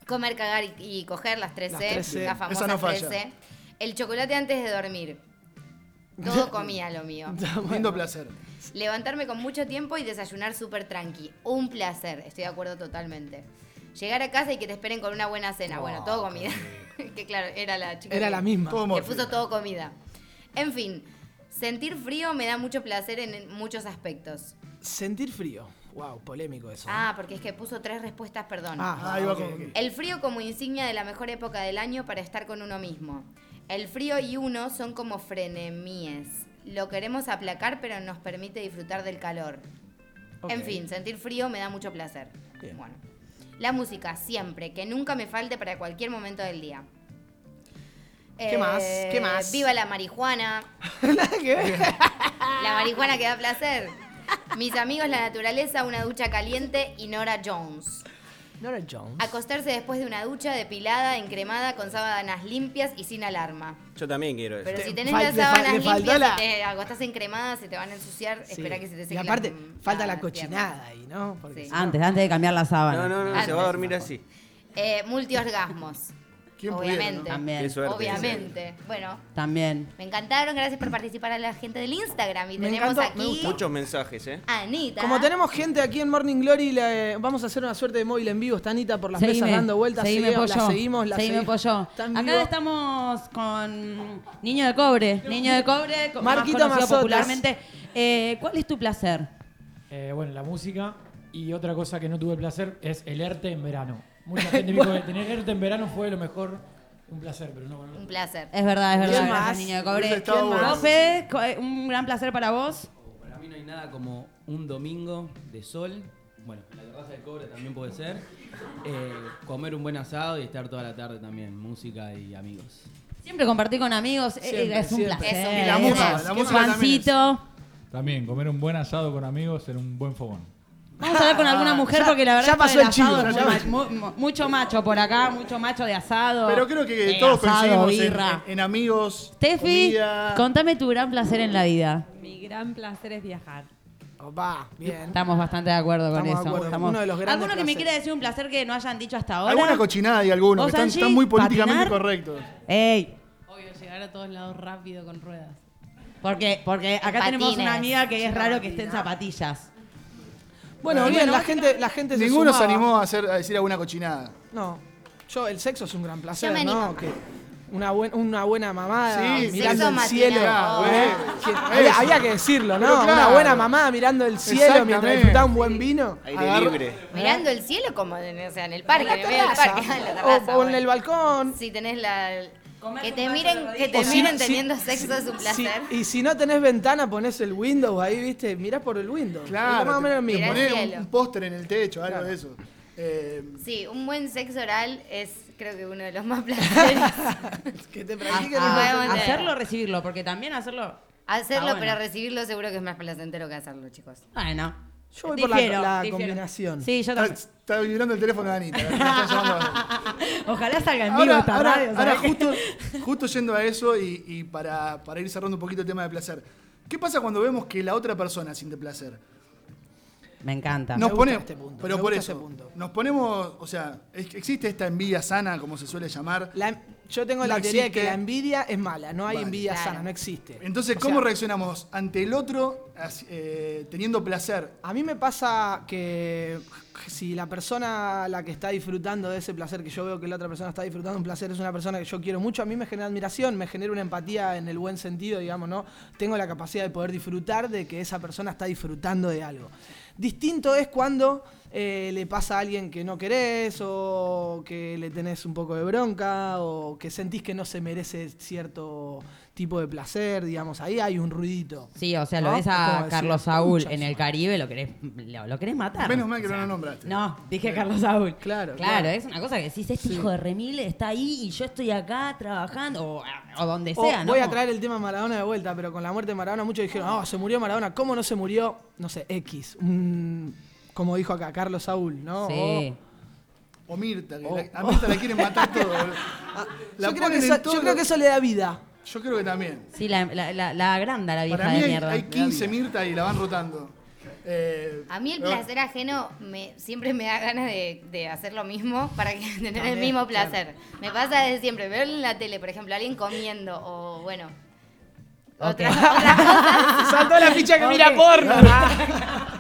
Comer, cagar y, y coger las 3C, Las 3C. las famosas Esa no falla. 3C. El chocolate antes de dormir. Todo comía lo mío. Lindo placer. Levantarme con mucho tiempo y desayunar súper tranqui. Un placer, estoy de acuerdo totalmente. Llegar a casa y que te esperen con una buena cena. bueno, todo comida. que claro, era la chica. Era que- la misma. Todo Que puso todo comida. En fin, sentir frío me da mucho placer en- muchos aspectos. Sentir frío. Wow, polémico eso. Ah, porque es que puso tres respuestas, perdón. Ah, Ahí va ok, con- ok. El frío como insignia de la mejor época del año para estar con uno mismo. El frío y uno son como frenemíes. Lo queremos aplacar, pero nos permite disfrutar del calor. En fin, sentir frío me da mucho placer. Bien. Bueno. La música, siempre, que nunca me falte para cualquier momento del día. Eh, ¿Qué más? ¿Qué más? Viva la marihuana. La marihuana que da placer. Mis amigos, la naturaleza, una ducha caliente y Nora Jones. Nora Jones. Acostarse después de una ducha depilada, encremada, con sábanas limpias y sin alarma. Yo también quiero eso. Pero si tenés las sábanas limpias la- y te acostás encremada, se te van a ensuciar. Sí. Espera que se te Y seque aparte, la- falta la cochinada ahí, ¿no? Si Antes, antes de cambiar la sábana. No, no, no, se va a dormir así. Eh, multiorgasmos. ¿Quién pudiera, Obviamente. no? También. Qué suerte. Obviamente. Bueno, También. me encantaron. Gracias por participar a la gente del Instagram. Y Me tenemos encantó, me aquí gustó. Muchos mensajes, ¿eh? a Anita. Como tenemos gente aquí en Morning Glory, le- vamos a hacer una suerte de móvil en vivo. Está Anita por las Seguime, mesas dando vueltas. seguime, seguimos, pollo. la seguimos, la Seguime, seguimos. Acá vivo. estamos con Niño de Cobre. Niño de Cobre, co- más conocido popularmente. Eh, ¿Cuál es tu placer? Eh, bueno, la música. Y otra cosa que no tuve placer es el ERTE en verano. Mucha gente me dijo que tener ERTE en verano fue lo mejor, un placer, pero no. Un placer. Es verdad, es ¿Quién verdad. Gracias, Niño de Cobre. Eh, un gran placer para vos. Para mí no hay nada como un domingo de sol. Bueno, la terraza de cobre también puede ser. eh, comer un buen asado y estar toda la tarde también. Música y amigos. Siempre compartir con amigos eh, Siempre, es un siempre. placer. Y la música, la música también es. También, comer un buen asado con amigos en un buen fogón. Vamos a hablar con alguna mujer Ya- porque la verdad ya pasó el chivo, asado ya es pasó mu- mucho macho por acá, mucho macho de asado. Pero creo que Eh, todos asado, coincidimos en, en amigos, Tefi, comida. contame tu gran placer en la vida. Mi gran placer es viajar. Opa, bien. Estamos bastante de acuerdo con Estamos eso. acuerdo. Uno de los grandes ¿Alguno que me quiera decir un placer que no hayan dicho hasta ahora? Alguna cochinada y algunos, ¿Vos, que están, están muy políticamente ¿Patinar? correctos. Ey, Obvio, llegar a todos lados rápido con ruedas. porque, porque acá tenemos Patines. una amiga que es raro que esté en zapatillas. Bueno, Bueno, bien, bueno, la gente, la gente se Ninguno se sumaba. animó a, hacer, a decir alguna cochinada. No. Yo, el sexo es un gran placer, Yo me ¿no? animo. Que una, buen- una buena mamada Sí, mirando sexo el cielo. ¿eh? Que- había, había que decirlo, ¿no? Claro. Una buena mamada mirando el cielo mientras Exactamente. disfrutaba un buen vino. Aire Agarra- libre. Mirando el cielo como en, o sea, en el parque, En el medio del parque, en la O- terraza, o, en bueno. el balcón. Si tenés la... Que te miren, que te O si- miren si- teniendo sexo es un si- placer. y si no tenés ventana, ponés el Windows ahí, ¿viste? Mirás por el Windows. Claro. Más o menos mismo. Poner un, póster en el techo, algo Claro. de eso. Eh, Sí, un buen sexo oral es creo que uno de los más placeres. Que te practiquen Ah. Hacerlo, recibirlo, porque también hacerlo. Hacerlo, Ah, bueno. pero recibirlo seguro que es más placentero que hacerlo, chicos. Bueno. Yo voy por la, combinación. Sí, yo está, también. está vibrando el teléfono de Anita. a- Ojalá salga en vivo Ahora, esta ahora- radio. ahora justo, justo yendo a eso y, y para, para ir cerrando un poquito el tema de placer. ¿Qué pasa cuando vemos que la otra persona siente placer? Me encanta. Nos ponemos, este punto, pero me por eso, este punto. nos ponemos, o sea, es- existe esta envidia sana, como se suele llamar. La- yo tengo la teoría de que la envidia es mala, no hay Vale. envidia Claro. sana, no existe. Entonces, O ¿cómo sea, reaccionamos ante el otro eh, teniendo placer? A mí me pasa que si la persona la que está disfrutando de ese placer, que yo veo que la otra persona está disfrutando de un placer, es una persona que yo quiero mucho, a mí me genera admiración, me genera una empatía en el buen sentido, digamos, ¿no? Tengo la capacidad de poder disfrutar de que esa persona está disfrutando de algo. Distinto es cuando eh, le pasa a alguien que no querés o que le tenés un poco de bronca o que sentís que no se merece cierto tipo de placer, digamos, ahí hay un ruidito. Sí, o sea, lo ¿no? ves a decir, Carlos Saúl "Pucha, en el Caribe, lo querés, lo, lo querés matar. Menos mal que O sea, no lo nombraste. No, dije Carlos Saúl. Claro, Claro, claro. es una cosa que decís, este hijo de Remil está ahí y yo estoy acá trabajando, o, o donde O sea, ¿no? Voy a traer el tema Maradona de vuelta, pero con la muerte de Maradona muchos dijeron, oh, se murió Maradona, ¿cómo no se murió? No sé, X. Un- como dijo acá, Carlos Saúl, ¿no? Sí. O Mirta, que Oh. la- a Mirta la quieren matar todo. La yo, creo que eso, todo yo creo lo- que eso le da vida. Yo creo que también. Sí, la, la, la, la agranda la vieja Para mí de hay, mierda. hay 15 Mirta y la van rotando. Eh, A mí el placer ajeno me, siempre me da ganas de, de hacer lo mismo para que, tener el mismo claro. placer. Me pasa desde siempre. Veo en la tele, por ejemplo, alguien comiendo o bueno. Ok. Otra, otra cosa. Saltó la ficha que mira porno.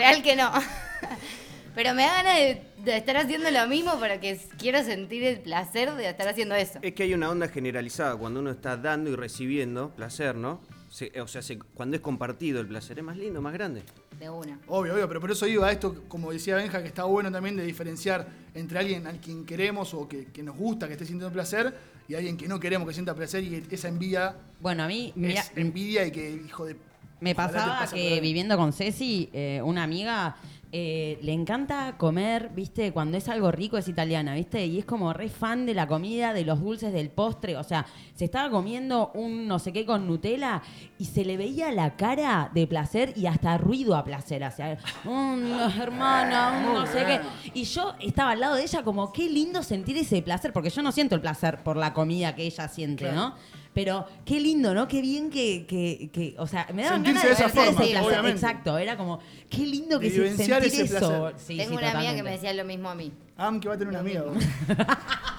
Real que no. Pero me da ganas de, de estar haciendo lo mismo porque quiero sentir el placer de estar haciendo eso. Es que hay una onda generalizada cuando uno está dando y recibiendo placer, ¿no? Se- o sea, se- cuando es compartido el placer es más lindo, más grande. De una. Obvio, obvio, pero por eso iba a esto, como decía Benja, que está bueno también de diferenciar entre alguien al quien queremos o que, que nos gusta, que esté sintiendo placer, y alguien que no queremos que sienta placer y que esa envidia Bueno, a mí, mira, es envidia y que, hijo de... Me pasaba que viviendo con Ceci, eh, una amiga, eh, le encanta comer, viste, cuando es algo rico es italiana, viste, y es como re fan de la comida, de los dulces, del postre, o sea, se estaba comiendo un no sé qué con Nutella y se le veía la cara de placer y hasta ruido a placer, o sea, "Mm, hermana, un no sé qué. Y yo estaba al lado de ella como, qué lindo sentir ese placer, porque yo no siento el placer por la comida que ella siente, Claro. Pero qué lindo, ¿no? Qué bien que, que, que- o sea, me daban Sentirse ganas de de esa sentir forma, ese placer. obviamente. Exacto, era como, qué lindo que se vivenciar sentir ese eso. placer. Sí, Tengo sí, una amiga que totalmente. me decía lo mismo a mí. Am, que va a tener una amiga. vos.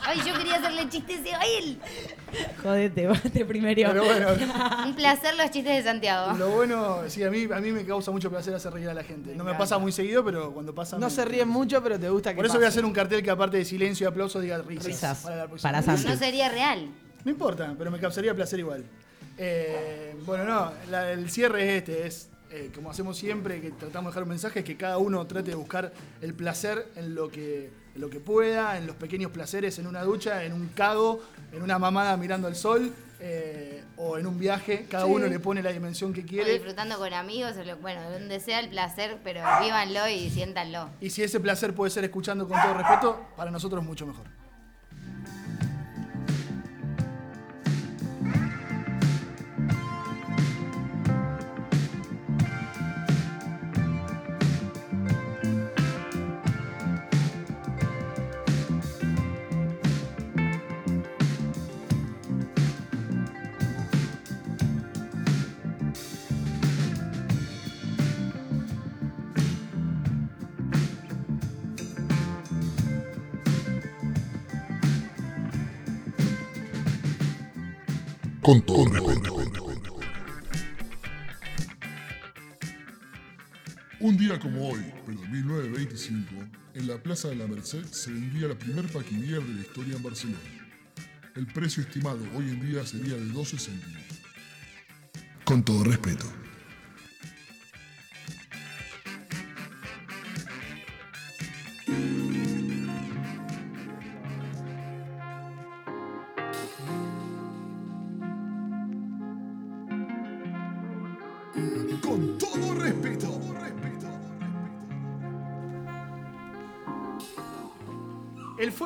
Ay, yo quería hacerle chistes a él. Jodete, te primero. Pero bueno, Un placer los chistes de Santiago. lo bueno, sí, a mí, a mí me causa mucho placer hacer reír a la gente. No me pasa muy seguido, pero cuando pasa... No me- se ríen mucho, pero te gusta que Por eso voy a pase. hacer un cartel que aparte de silencio y aplauso diga risas. Risas. Para la próxima. Para Santi. no sería real. No importa, pero me causaría placer igual. Eh, bueno, no, la- el cierre es este, es eh, como hacemos siempre, que tratamos de dejar un mensaje, es que cada uno trate de buscar el placer en lo que, en lo que pueda, en los pequeños placeres, en una ducha, en un cago, en una mamada mirando al sol, eh, o en un viaje, cada Sí. uno le pone la dimensión que O quiere. disfrutando con amigos, o lo- bueno, donde sea el placer, pero vívanlo y siéntanlo. Y si ese placer puede ser escuchando con todo respeto, para nosotros mucho mejor. Un día como hoy, pero en 1925, en la Plaza de la Merced se vendía la primer paquinier de la historia en Barcelona. El precio estimado hoy en día sería de 12 céntimos. Con todo respeto.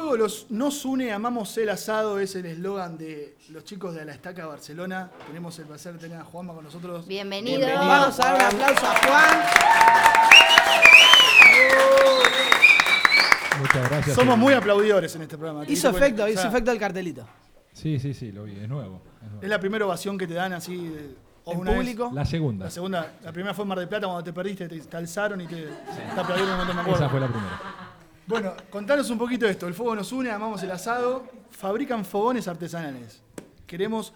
Fuego los, nos une, amamos el asado, es el eslogan de los chicos de la Estaca Barcelona. Tenemos el placer de tener a Juanma con nosotros. Bienvenido. Vamos a dar un aplauso a Juan. Muchas gracias. Somos muy aplaudidores en este programa. ¿te Hizo cuenta? efecto, O hizo sea, efecto el cartelito. Sí, sí, sí, lo vi, es nuevo. es nuevo. Es la primera ovación que te dan así. de- o En vez- público. La segunda. La segunda, la primera fue en Mar del Plata cuando te perdiste, te calzaron y te, te aplaudieron un montón, me acuerdo. Esa fue la primera. Bueno, contanos un poquito de esto. El fuego nos une, amamos el asado. Fabrican fogones artesanales. Queremos,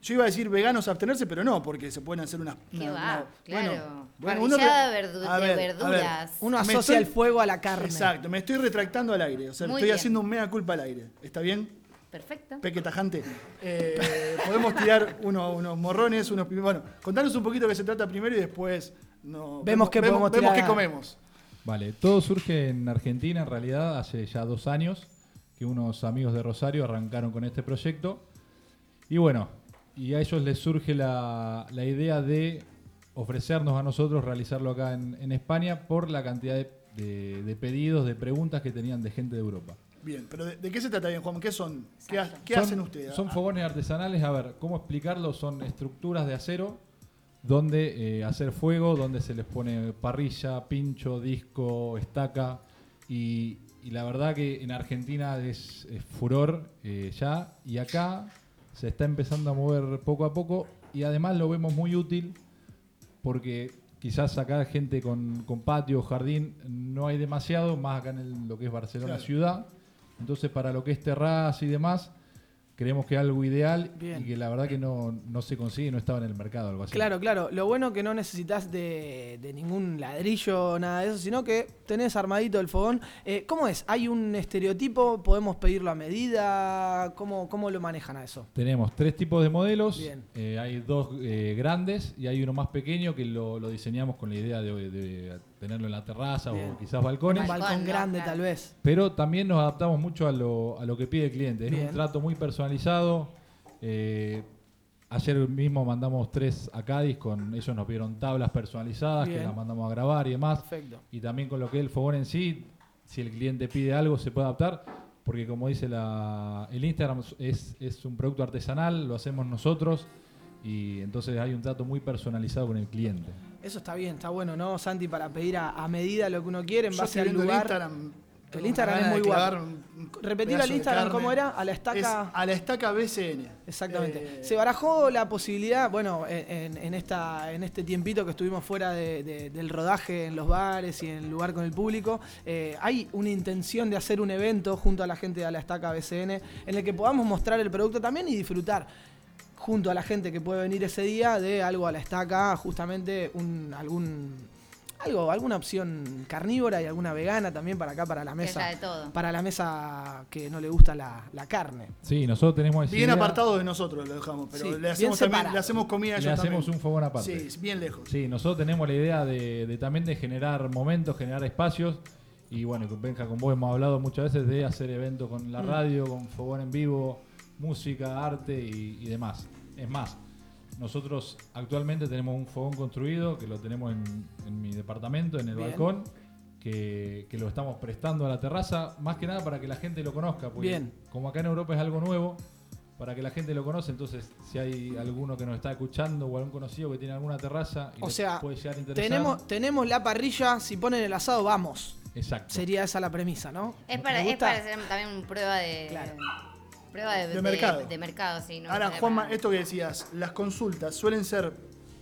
yo iba a decir veganos abstenerse, pero no, porque se pueden hacer unas. ¿Qué una- va? una- claro. bueno, uno verdu- a de ver, a ver. verduras. Uno asocia estoy- el fuego a la carne. Exacto, me estoy retractando al aire. O sea, Muy estoy bien. haciendo un mea culpa al aire. ¿Está bien? Perfecto. Peque tajante. Eh, podemos tirar uno- unos morrones, unos. Bueno, contanos un poquito de qué se trata primero y después no, Vemos qué podemos vemos tirar. qué comemos. Vale, todo surge en Argentina en realidad hace ya dos años que unos amigos de Rosario arrancaron con este proyecto. Y bueno, y a ellos les surge la, la idea de ofrecernos a nosotros realizarlo acá en, en España por la cantidad de, de- de pedidos, de preguntas que tenían de gente de Europa. Bien, pero ¿de, de qué se trata bien, Juan? ¿Qué son? ¿Qué, ha- qué Son- hacen ustedes? Son fogones artesanales, a ver, ¿cómo explicarlo? Son estructuras de acero donde eh, hacer fuego, donde se les pone parrilla, pincho, disco, estaca. Y, y la verdad que en Argentina es, es furor eh, ya. Y acá se está empezando a mover poco a poco. Y además lo vemos muy útil porque quizás acá gente con, con patio, jardín, no hay demasiado, más acá en el- lo que es Barcelona Claro. ciudad. Entonces para lo que es terraza y demás, creemos que es algo ideal Bien. y que la verdad que no, no se consigue, no estaba en el mercado algo así. Claro, claro. Lo bueno que no necesitas de, de ningún ladrillo, nada de eso, sino que tenés armadito el fogón. Eh, ¿Cómo es? ¿Hay un estereotipo? ¿Podemos pedirlo a medida? ¿Cómo, cómo lo manejan a eso? Tenemos tres tipos de modelos, Bien. eh, hay dos eh, grandes y hay uno más pequeño que lo, lo diseñamos con la idea de, de tenerlo en la terraza Bien. o quizás balcones. Un balcón grande, tal vez. Pero también nos adaptamos mucho a lo, a lo que pide el cliente. Es un trato muy personalizado. Eh, ayer mismo mandamos tres a Cádiz con ellos nos pidieron tablas personalizadas Bien. que las mandamos a grabar y demás. Perfecto. Y también con lo que es el fogón en sí, si el cliente pide algo se puede adaptar. Porque como dice la, el Instagram es, es un producto artesanal, lo hacemos nosotros y entonces hay un trato muy personalizado con el cliente. Eso está bien, está bueno, ¿no, Santi? Para pedir a, a medida lo que uno quiere en Yo base al lugar. Instagram, El Instagram es muy un Repetir de Instagram. ¿cómo era? A la Es estaca. a la estaca BCN. Exactamente. Eh, Se barajó la posibilidad, bueno, en, esta, en este tiempito que estuvimos fuera de- de- del rodaje en los bares y en el lugar con el público, eh, hay una intención de hacer un evento junto a la gente de la estaca BCN en el que podamos mostrar el producto también y disfrutar junto a la gente que puede venir ese día de algo a la estaca, justamente un, algún algo, alguna opción carnívora y alguna vegana también para acá, para la mesa. de todo. Para la mesa que no le gusta la, la carne. Sí, nosotros tenemos esa Bien idea. apartado de nosotros lo dejamos, pero Sí, le bien hacemos también, le hacemos comida a Le hacemos también. un fogón aparte. Sí, bien lejos. Sí, nosotros tenemos la idea de, de también de generar momentos, generar espacios. Y bueno, con Benja, con vos hemos hablado muchas veces de hacer eventos con la Mm. radio, con fogón en vivo, música, arte y, y demás. Es más, nosotros actualmente tenemos un fogón construido que lo tenemos en, en mi departamento, en el Bien. balcón, que, que lo estamos prestando a la terraza, más que nada para que la gente lo conozca. Porque Bien. como acá en Europa es algo nuevo, para que la gente lo conoce, entonces si hay alguno que nos está escuchando o algún conocido que tiene alguna terraza y O sea, puede llegar a interesar. tenemos, tenemos la parrilla, si ponen el asado, vamos. Exacto. Sería esa la premisa, ¿no? Es ¿Me para, es para hacer también una prueba de. Prueba de, De mercado. De, mercado, sí. no Ahora, Juanma, para- esto que decías, las consultas suelen ser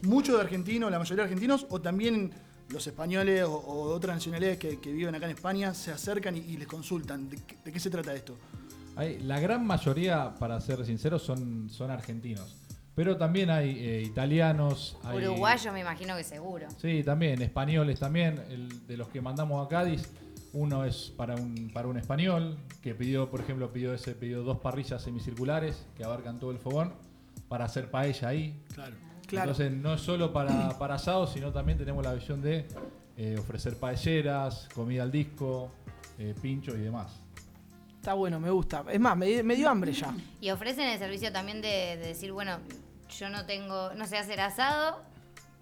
muchos de argentinos, la mayoría de argentinos, o también los españoles o, o de otras nacionalidades que, que viven acá en España se acercan y, y les consultan. ¿De, qué- de qué se trata esto? Hay- la gran mayoría, para ser sinceros, son, son argentinos. Pero también hay eh, italianos, hay... Uruguayo me imagino que seguro. Sí, también, españoles también. El, de los que mandamos a Cádiz, uno es para un, para un español, que pidió, por ejemplo, pidió ese, pidió dos parrillas semicirculares que abarcan todo el fogón para hacer paella ahí. Claro. Claro. Entonces, no es solo para, para asados, sino también tenemos la visión de eh, ofrecer paelleras, comida al disco, eh, pincho y demás. Está bueno, me gusta. Es más, me, me dio hambre ya. Y ofrecen el servicio también de, de decir, bueno, yo no tengo, no sé hacer asado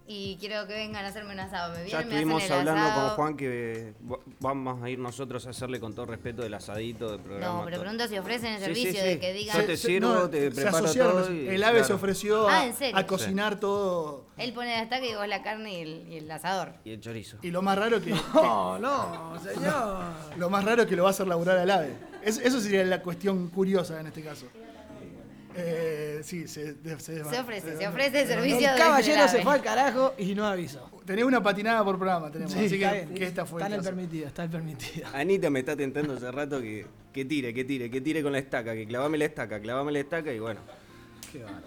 y quiero que vengan a hacerme un asado. Me Ya me estuvimos hacen el hablando asado. con Juan que va- vamos a ir nosotros a hacerle con todo respeto el asadito del programa. No, pero todo. pregunto si ofrecen el Sí, servicio sí, de que digan. Yo te sirvo, te preparo todo. y- el AVE se ofreció Ah, a, cocinar todo. Él pone la estaca y vos la carne y el, y el asador. Y el chorizo. Y lo más raro que. No, no, señor. Lo más raro es que lo va a hacer laburar al AVE. Es- eso sería la cuestión curiosa en este caso. Eh, sí, se, de- se, Se ofrece, se ofrece el servicio El de caballero se fue al carajo y no avisó. Tenés una patinada por programa, tenemos. Sí, así está que, esta fue Está el permitido, está el permitido. Anita me está tentando hace rato que, que tire, que tire, que tire con la estaca, que clavame la estaca, clavame la estaca y bueno.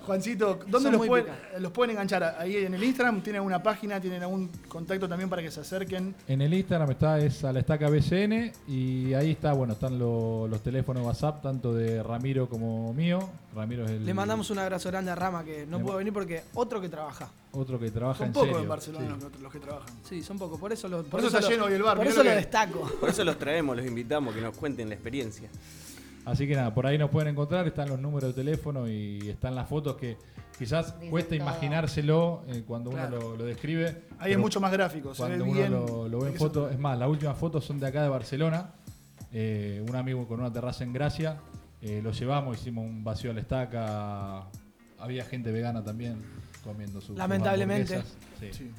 Juancito, ¿dónde Son los pueden, los pueden enganchar? Ahí en el Instagram, tienen una página, tienen algún contacto también para que se acerquen. En el Instagram está es a la estaca BCN y ahí está, bueno, están lo- los teléfonos WhatsApp, tanto de Ramiro como mío. Ramiro es el Le mandamos un abrazo grande a Rama que no pudo venir porque otro que trabaja. otro que trabaja Son en pocos serio. en Barcelona sí. los, los que trabajan. Sí, son pocos, por eso lo, Por eso está lo- lleno hoy el bar, Por eso lo lo que- destaco. Por eso los traemos, los invitamos, que nos cuenten la experiencia. Así que nada, por ahí nos pueden encontrar, están los números de teléfono y están las fotos que quizás Dice cuesta todo. imaginárselo eh, cuando Claro. uno lo, lo describe. Ahí es pero mucho más gráfico, se ve Cuando uno bien. lo, lo ve en Eso- fotos, es más, las últimas fotos son de acá de Barcelona. eh, un amigo con una terraza en Gracia. eh, lo llevamos, hicimos un vacío a la estaca. Había gente vegana también comiendo su Lamentablemente. Sí.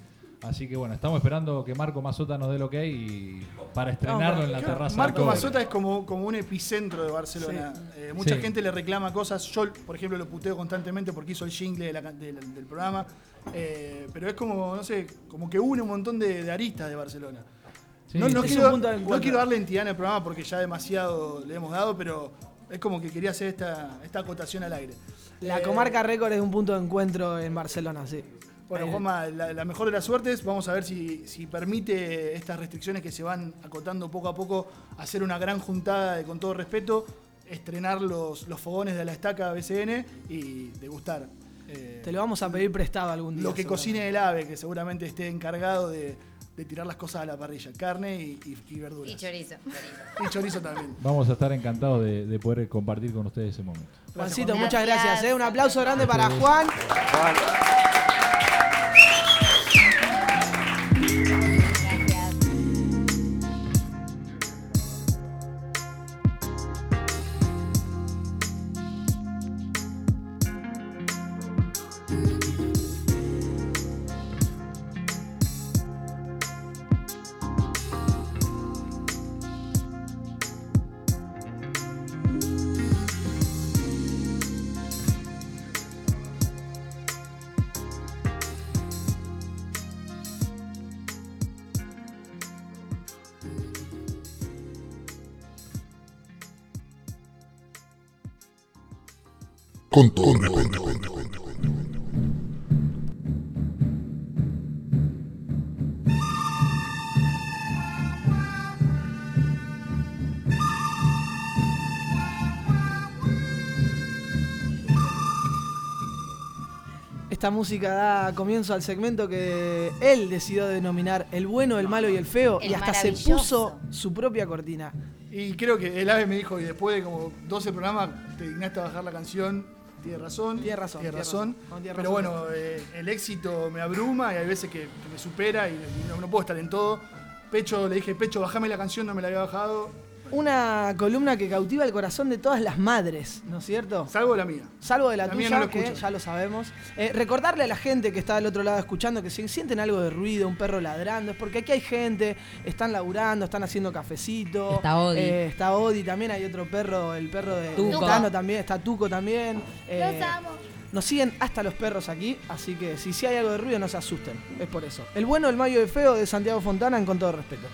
Así que bueno, estamos esperando que Marco Mazota nos dé lo que hay y para estrenarlo en la terraza. Marco. Mazota es como, como un epicentro de Barcelona. Eh, mucha Sí. gente le reclama cosas. Yo, por ejemplo, lo puteo constantemente porque hizo el jingle de la can- del, del programa. Eh, pero es como, no sé, como que une un montón de, de aristas de Barcelona. Sí. No, quiero darle entidad en el programa porque ya demasiado le hemos dado, pero es como que quería hacer esta, esta acotación al aire. La Eh, comarca récord es un punto de encuentro en Barcelona, sí. Bueno, Eh, Juanma, la, la mejor de las suertes. Vamos a ver si, si permite estas restricciones que se van acotando poco a poco, hacer una gran juntada de, con todo respeto, estrenar los, los fogones de la estaca BCN y degustar. eh, Te lo vamos a pedir prestado algún día. lo que cocine el ave, que seguramente esté encargado de, de tirar las cosas a la parrilla. Carne y, y- y verduras. Y chorizo. Y chorizo también. Vamos a estar encantados de, de poder compartir con ustedes ese momento. Juancito, Juan. muchas Gracias. ¿eh? Un aplauso grande para. Juan. Esta música da comienzo al segmento que él decidió denominar El bueno, el malo y el feo. El y hasta se puso su propia cortina. Y creo que el ave me dijo, y después de como 12 programas, te dignaste a bajar la canción. Tiene razón. Tiene razón, Tiene razón. razón. No, tiene Pero razón. bueno, eh, el éxito me abruma y hay veces que, que me supera y, y no, no puedo estar en todo. Pecho, le dije, Pecho, bajame la canción, no me la había bajado. Una columna que cautiva el corazón de todas las madres, ¿no es cierto? Salvo la mía. Salvo de la, La mía tuya, no lo que escucho. ya lo sabemos. Eh, recordarle a la gente que está del otro lado escuchando que si sienten algo de ruido, un perro ladrando, es porque aquí hay gente, están laburando, están haciendo cafecito. Está Odi. eh, está Odi, también hay otro perro, el perro de Tuco. de Tano también, está Tuco también. eh, Los amo. nos siguen hasta los perros aquí, así que si, si hay algo de ruido no se asusten, es por eso. El bueno, el mayo de feo de Santiago Fontana, en con todo respeto.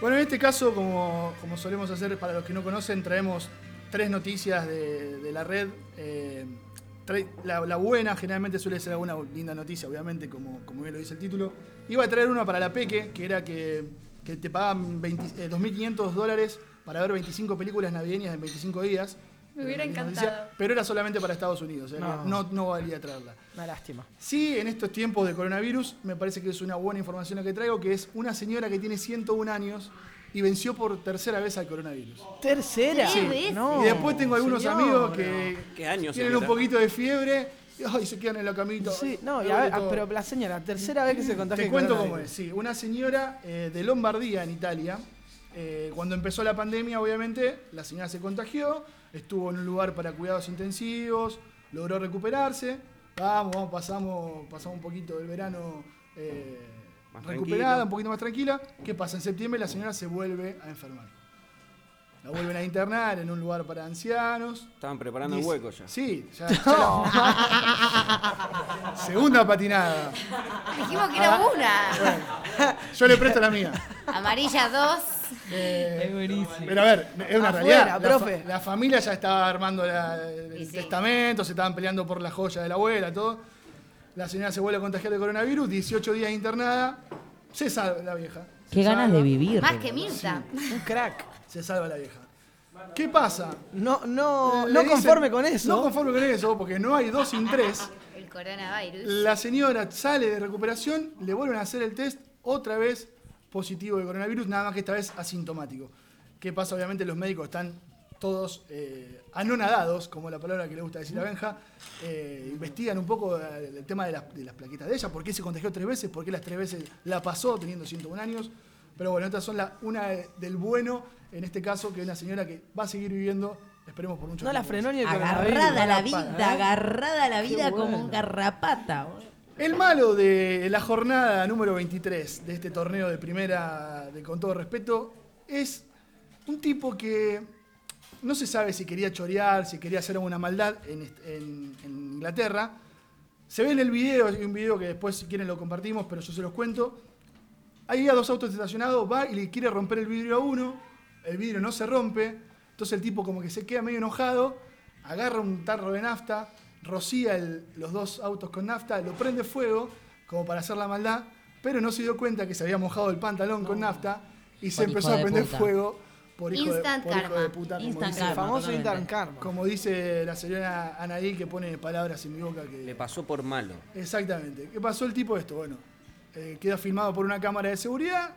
Bueno, en este caso, como, como solemos hacer para los que no conocen, traemos tres noticias de, de la red, eh, la, buena generalmente suele ser alguna linda noticia, obviamente, como, como bien lo dice el título. Iba a traer una para la Peque, que era que, que te pagaban 20 eh, 2.500 dólares para ver 25 películas navideñas en 25 días. Me hubiera encantado. pero era solamente para Estados Unidos, eh, No. no, no valía traerla. Una lástima. Sí, en estos tiempos de coronavirus me parece que es una buena información la que traigo, que es una señora que tiene 101 años y venció por tercera vez al coronavirus. ¿Tercera? Sí. No, y después tengo algunos amigos que ¿Qué año tienen un poquito de fiebre y ay, se quedan en la camita. Sí, no, y Me a ver, duele todo. pero la señora, tercera vez que se contagia Te cuento cómo es. Sí, una señora eh, de Lombardía, en Italia, eh, cuando empezó la pandemia, obviamente, la señora se contagió, estuvo en un lugar para cuidados intensivos, logró recuperarse. Vamos, vamos, pasamos, pasamos un poquito del verano eh, recuperada, tranquilo. un poquito más tranquila. ¿Qué pasa? En septiembre la señora se vuelve a enfermar. La vuelven a internar en un lugar para ancianos. Estaban preparando el Dice- hueco ya. Sí, ya. ya la- Segunda patinada. Dijimos que era una. Yo le presto la mía. Amarilla 2. Eh, Pero a ver, es una Afuera, realidad. La, profe. fa- la familia ya estaba armando la- el testamento, se estaban peleando por la joya de la abuela, todo. La señora se vuelve a contagiar de coronavirus, 18 días internada, se salva la vieja. Qué ganas salva. de vivir. Más que Mirta. Un crack. Se salva la vieja. ¿Qué pasa? No, no, Le no dicen- conforme con eso. No conforme con eso, porque no hay dos sin tres. El coronavirus. La señora sale de recuperación, le vuelven a hacer el test otra vez positivo de coronavirus, nada más que esta vez asintomático. ¿Qué pasa? Obviamente los médicos están todos eh, anonadados, como la palabra que le gusta decir a Benja, eh, investigan un poco eh, el tema de las, de las plaquetas de ella, por qué se contagió tres veces, por qué las tres veces la pasó teniendo 101 años. Pero bueno, estas son la, una de- del bueno, en este caso, que es una señora que va a seguir viviendo, esperemos por mucho No la tiempo. frenó ni el Agarrada a coronavirus. la vida, ¿eh? agarrada a la vida como un garrapata. boludo. El malo de la jornada número 23 de este torneo de primera, de, con todo respeto, es un tipo que no se sabe si quería chorear, si quería hacer alguna maldad en- en Inglaterra. Se ve en el video, hay un video que después si quieren lo compartimos, pero yo se los cuento. Ahí a dos autos estacionados, va y le quiere romper el vidrio a uno, el vidrio no se rompe, entonces el tipo como que se queda medio enojado, agarra un tarro de nafta, rocía el- los dos autos con nafta, lo prende fuego como para hacer la maldad, pero no se dio cuenta que se había mojado el pantalón con nafta y se empezó a de prender puta. fuego por hijo, de, Instant por hijo karma. de puta. Como Instant dice, El karma. famoso. Instant Karma. como dice la señora Anaí que pone palabras en mi boca Le que... pasó por malo. Exactamente. ¿Qué pasó el tipo esto? Bueno, eh, queda filmado por una cámara de seguridad,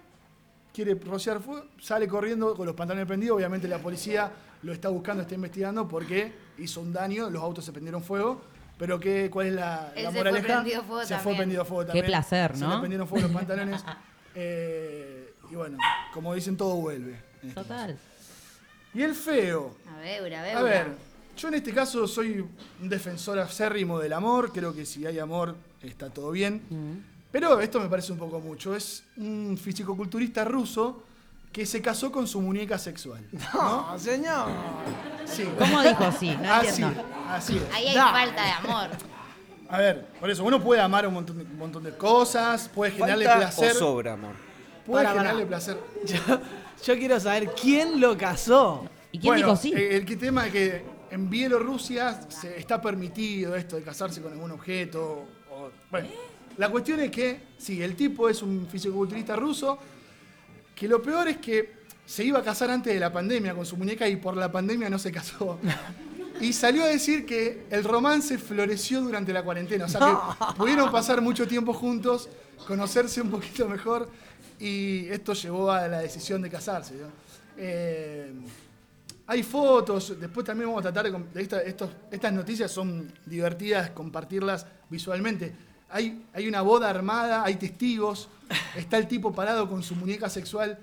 quiere rociar fuego, sale corriendo con los pantalones prendidos, obviamente la policía lo está buscando, está investigando porque hizo un daño, los autos se prendieron fuego, pero ¿qué, ¿cuál es la, Él la se fue moraleja? prendido fuego se fue también. prendido fuego Qué también. placer, Se ¿no? le prendieron fuego los pantalones. eh, y bueno, como dicen, todo vuelve. este Total. caso. Y el feo. A ver, a ver. A ver, yo en este caso soy un defensor acérrimo del amor, creo que si hay amor está todo bien. Pero esto me parece un poco mucho. Es un fisicoculturista ruso que se casó con su muñeca sexual. ¿no? No, señor. Sí. ¿Cómo dijo sí? No así, entiendo. así es. Ahí hay falta de amor. A ver, por eso uno puede amar un montón de, un montón de cosas, puede generarle Falta- O placer. sobra, amor. Puede Para, para. generarle placer. Yo, yo quiero saber quién lo casó. ¿Y quién bueno, dijo sí? eh, El, tema es que en Bielorrusia se está permitido esto de casarse con algún objeto. o- bueno, la cuestión es que, sí, el tipo es un fisicoculturista ruso, que lo peor es que se iba a casar antes de la pandemia con su muñeca y por la pandemia no se casó. Y salió a decir que el romance floreció durante la cuarentena. O sea que pudieron pasar mucho tiempo juntos, conocerse un poquito mejor y esto llevó a la decisión de casarse. ¿no? Eh, hay fotos, después también vamos a tratar de, com- de esta- estos- estas noticias son divertidas compartirlas visualmente. Hay, hay una boda armada, hay testigos, está el tipo parado con su muñeca sexual,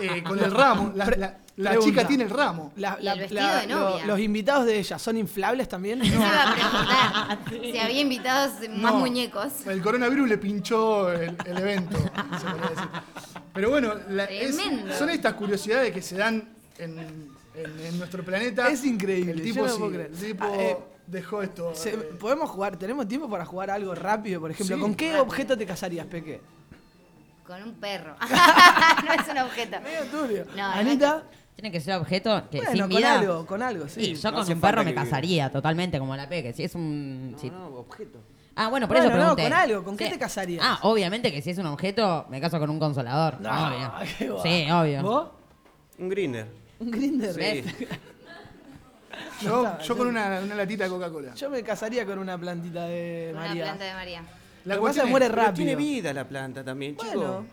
eh, con el ramo. La, la- la Pregunta. chica tiene el ramo. La- Y la- el vestido la- de lo- novia. los invitados de ella son inflables también. Eso iba a preguntar si había invitados más No, muñecos. El coronavirus le pinchó el, el evento, se podría decir. Pero bueno, la- es- Tremendo. son estas curiosidades que se dan en, en- en nuestro planeta. Es increíble, El yo tipo, no sí, puedo creer. el tipo Ah, eh, dejó esto. Se- eh, ¿Podemos jugar? ¿Tenemos tiempo para jugar algo rápido, por ejemplo? Sí. ¿Con qué Rápido. objeto te casarías, Peque? Con un perro. no es un objeto. Medio turbio. No, Anita, Tiene que ser objeto que Bueno, sin con vida. algo, con algo, sí. Y yo No con un perro me casaría totalmente, como la peque. Si es un. si- No, objeto. Ah, bueno, por Bueno, eso no, pregunté. con algo, ¿con qué te casarías? Ah, obviamente que si es un objeto, me caso con un consolador. No, obvio. Sí, obvio. ¿Vos? Un grinder. Un grinder. Sí. Yo, yo con una, una latita de Coca-Cola. Yo me casaría con una plantita de Con una María. planta de María. La Lo que pasa cuestión es que muere Pero rápido. tiene vida la planta también, Bueno. chicos.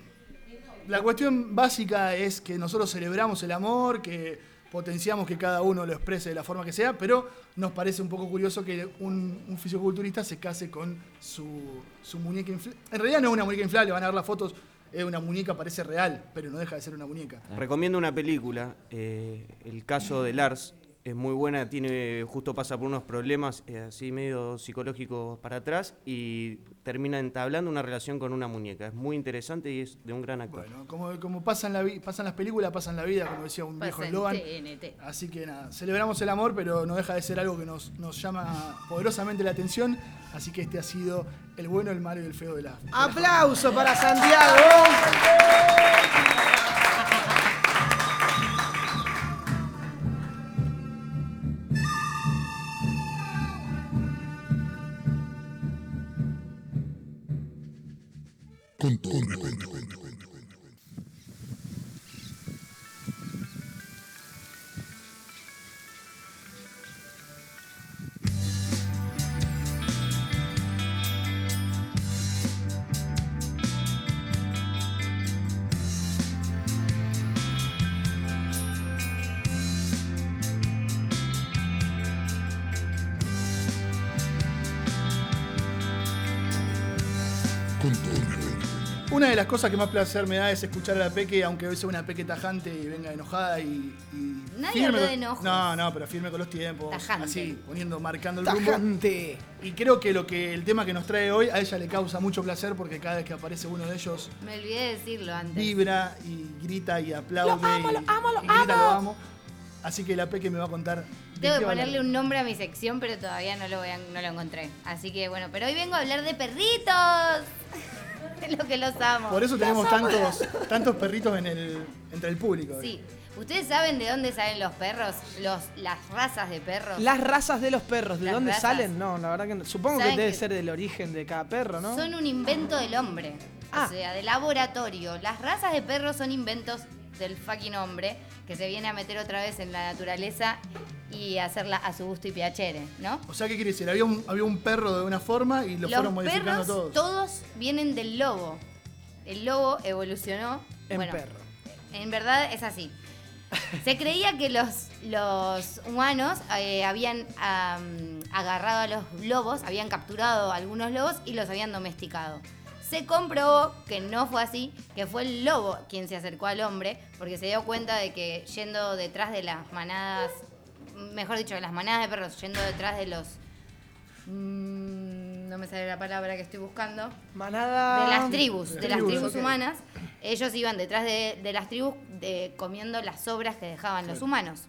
La cuestión básica es que nosotros celebramos el amor, que potenciamos que cada uno lo exprese de la forma que sea, pero nos parece un poco curioso que un, un fisiculturista se case con su, su muñeca inflable. En realidad no es una muñeca inflable, van a ver las fotos, es una muñeca, parece real, pero no deja de ser una muñeca. Recomiendo una película, eh, el caso de Lars, es muy buena, tiene justo pasa por unos problemas eh, así medio psicológicos para atrás y termina entablando una relación con una muñeca. Es muy interesante y es de un gran actor. Bueno, como, como pasan, la vi- pasan las películas, pasan la vida, como decía un viejo Pasa en Logan. TNT. Así que nada, celebramos el amor, pero no deja de ser algo que nos, nos llama poderosamente la atención. Así que este ha sido el bueno, el malo y el feo de la. de la Aplauso para Santiago. Cosas que más placer me da es escuchar a la Peque, aunque hoy sea una Peque tajante y venga enojada y. y Nadie habló de enojos. No, no, pero firme con los tiempos. Tajante. Así, poniendo, marcando el rumbo. Tajante. Y creo que lo que el tema que nos trae hoy a ella le causa mucho placer porque cada vez que aparece uno de ellos Me olvidé de decirlo antes. vibra y grita y aplaude. Lo amo, lo amo, lo y grita, amo. lo amo. Así que la Peque me va a contar. Tengo que ponerle un nombre a mi sección, pero todavía no lo, voy a- no lo encontré. Así que bueno, pero hoy vengo a hablar de perritos. Es lo que los amo. Por eso tenemos tantos, tantos perritos en el, entre el público. Sí. ¿Ustedes saben de dónde salen los perros? Los, las razas de perros. Las razas de los perros, ¿de Las dónde razas. salen? No, la verdad que no. Supongo que ¿Saben debe que- ser del origen de cada perro, ¿no? Son un invento del hombre. Ah. O sea, de laboratorio. Las razas de perros son inventos del fucking hombre que se viene a meter otra vez en la naturaleza y hacerla a su gusto y piacere, ¿no? O sea, ¿qué quiere decir? Había un, había un perro de una forma y lo Los fueron modificando perros todos. todos vienen del lobo. El lobo evolucionó. En bueno, perro. En verdad es así. Se creía que los, los humanos eh, habían am, agarrado a los lobos, habían capturado a algunos lobos y los habían domesticado. Se comprobó que no fue así, que fue el lobo quien se acercó al hombre, porque se dio cuenta de que yendo detrás de las manadas, mejor dicho, de las manadas de perros, yendo detrás de los... mm, no me sale la palabra que estoy buscando. Manada. De las tribus, de, las tribus, humanas. Ellos iban detrás de, de las tribus de- comiendo las sobras que dejaban los humanos.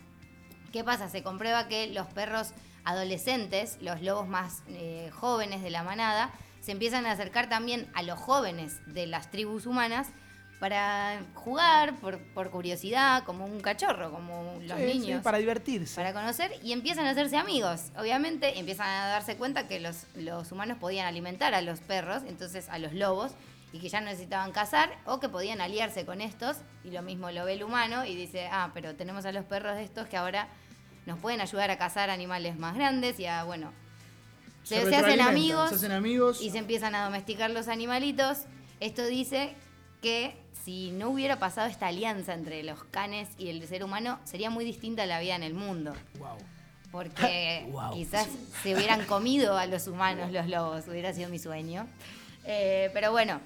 ¿Qué pasa? Se comprueba que los perros adolescentes, los lobos más eh, jóvenes de la manada, se empiezan a acercar también a los jóvenes de las tribus humanas para jugar, por, por curiosidad, como un cachorro, como los Sí, sí, niños. para divertirse. Para conocer y empiezan a hacerse amigos. Obviamente empiezan a darse cuenta que los, los humanos podían alimentar a los perros, entonces a los lobos, y que ya no necesitaban cazar o que podían aliarse con estos. Y lo mismo lo ve el humano y dice, ah, pero tenemos a los perros de estos que ahora nos pueden ayudar a cazar animales más grandes y a, bueno, se, se hacen amigos Se hacen amigos. y se empiezan a domesticar los animalitos. Esto dice que si no hubiera pasado esta alianza entre los canes y el ser humano, sería muy distinta la vida en el mundo. Porque Wow. quizás se hubieran comido a los humanos los lobos, hubiera sido mi sueño. Eh, pero bueno,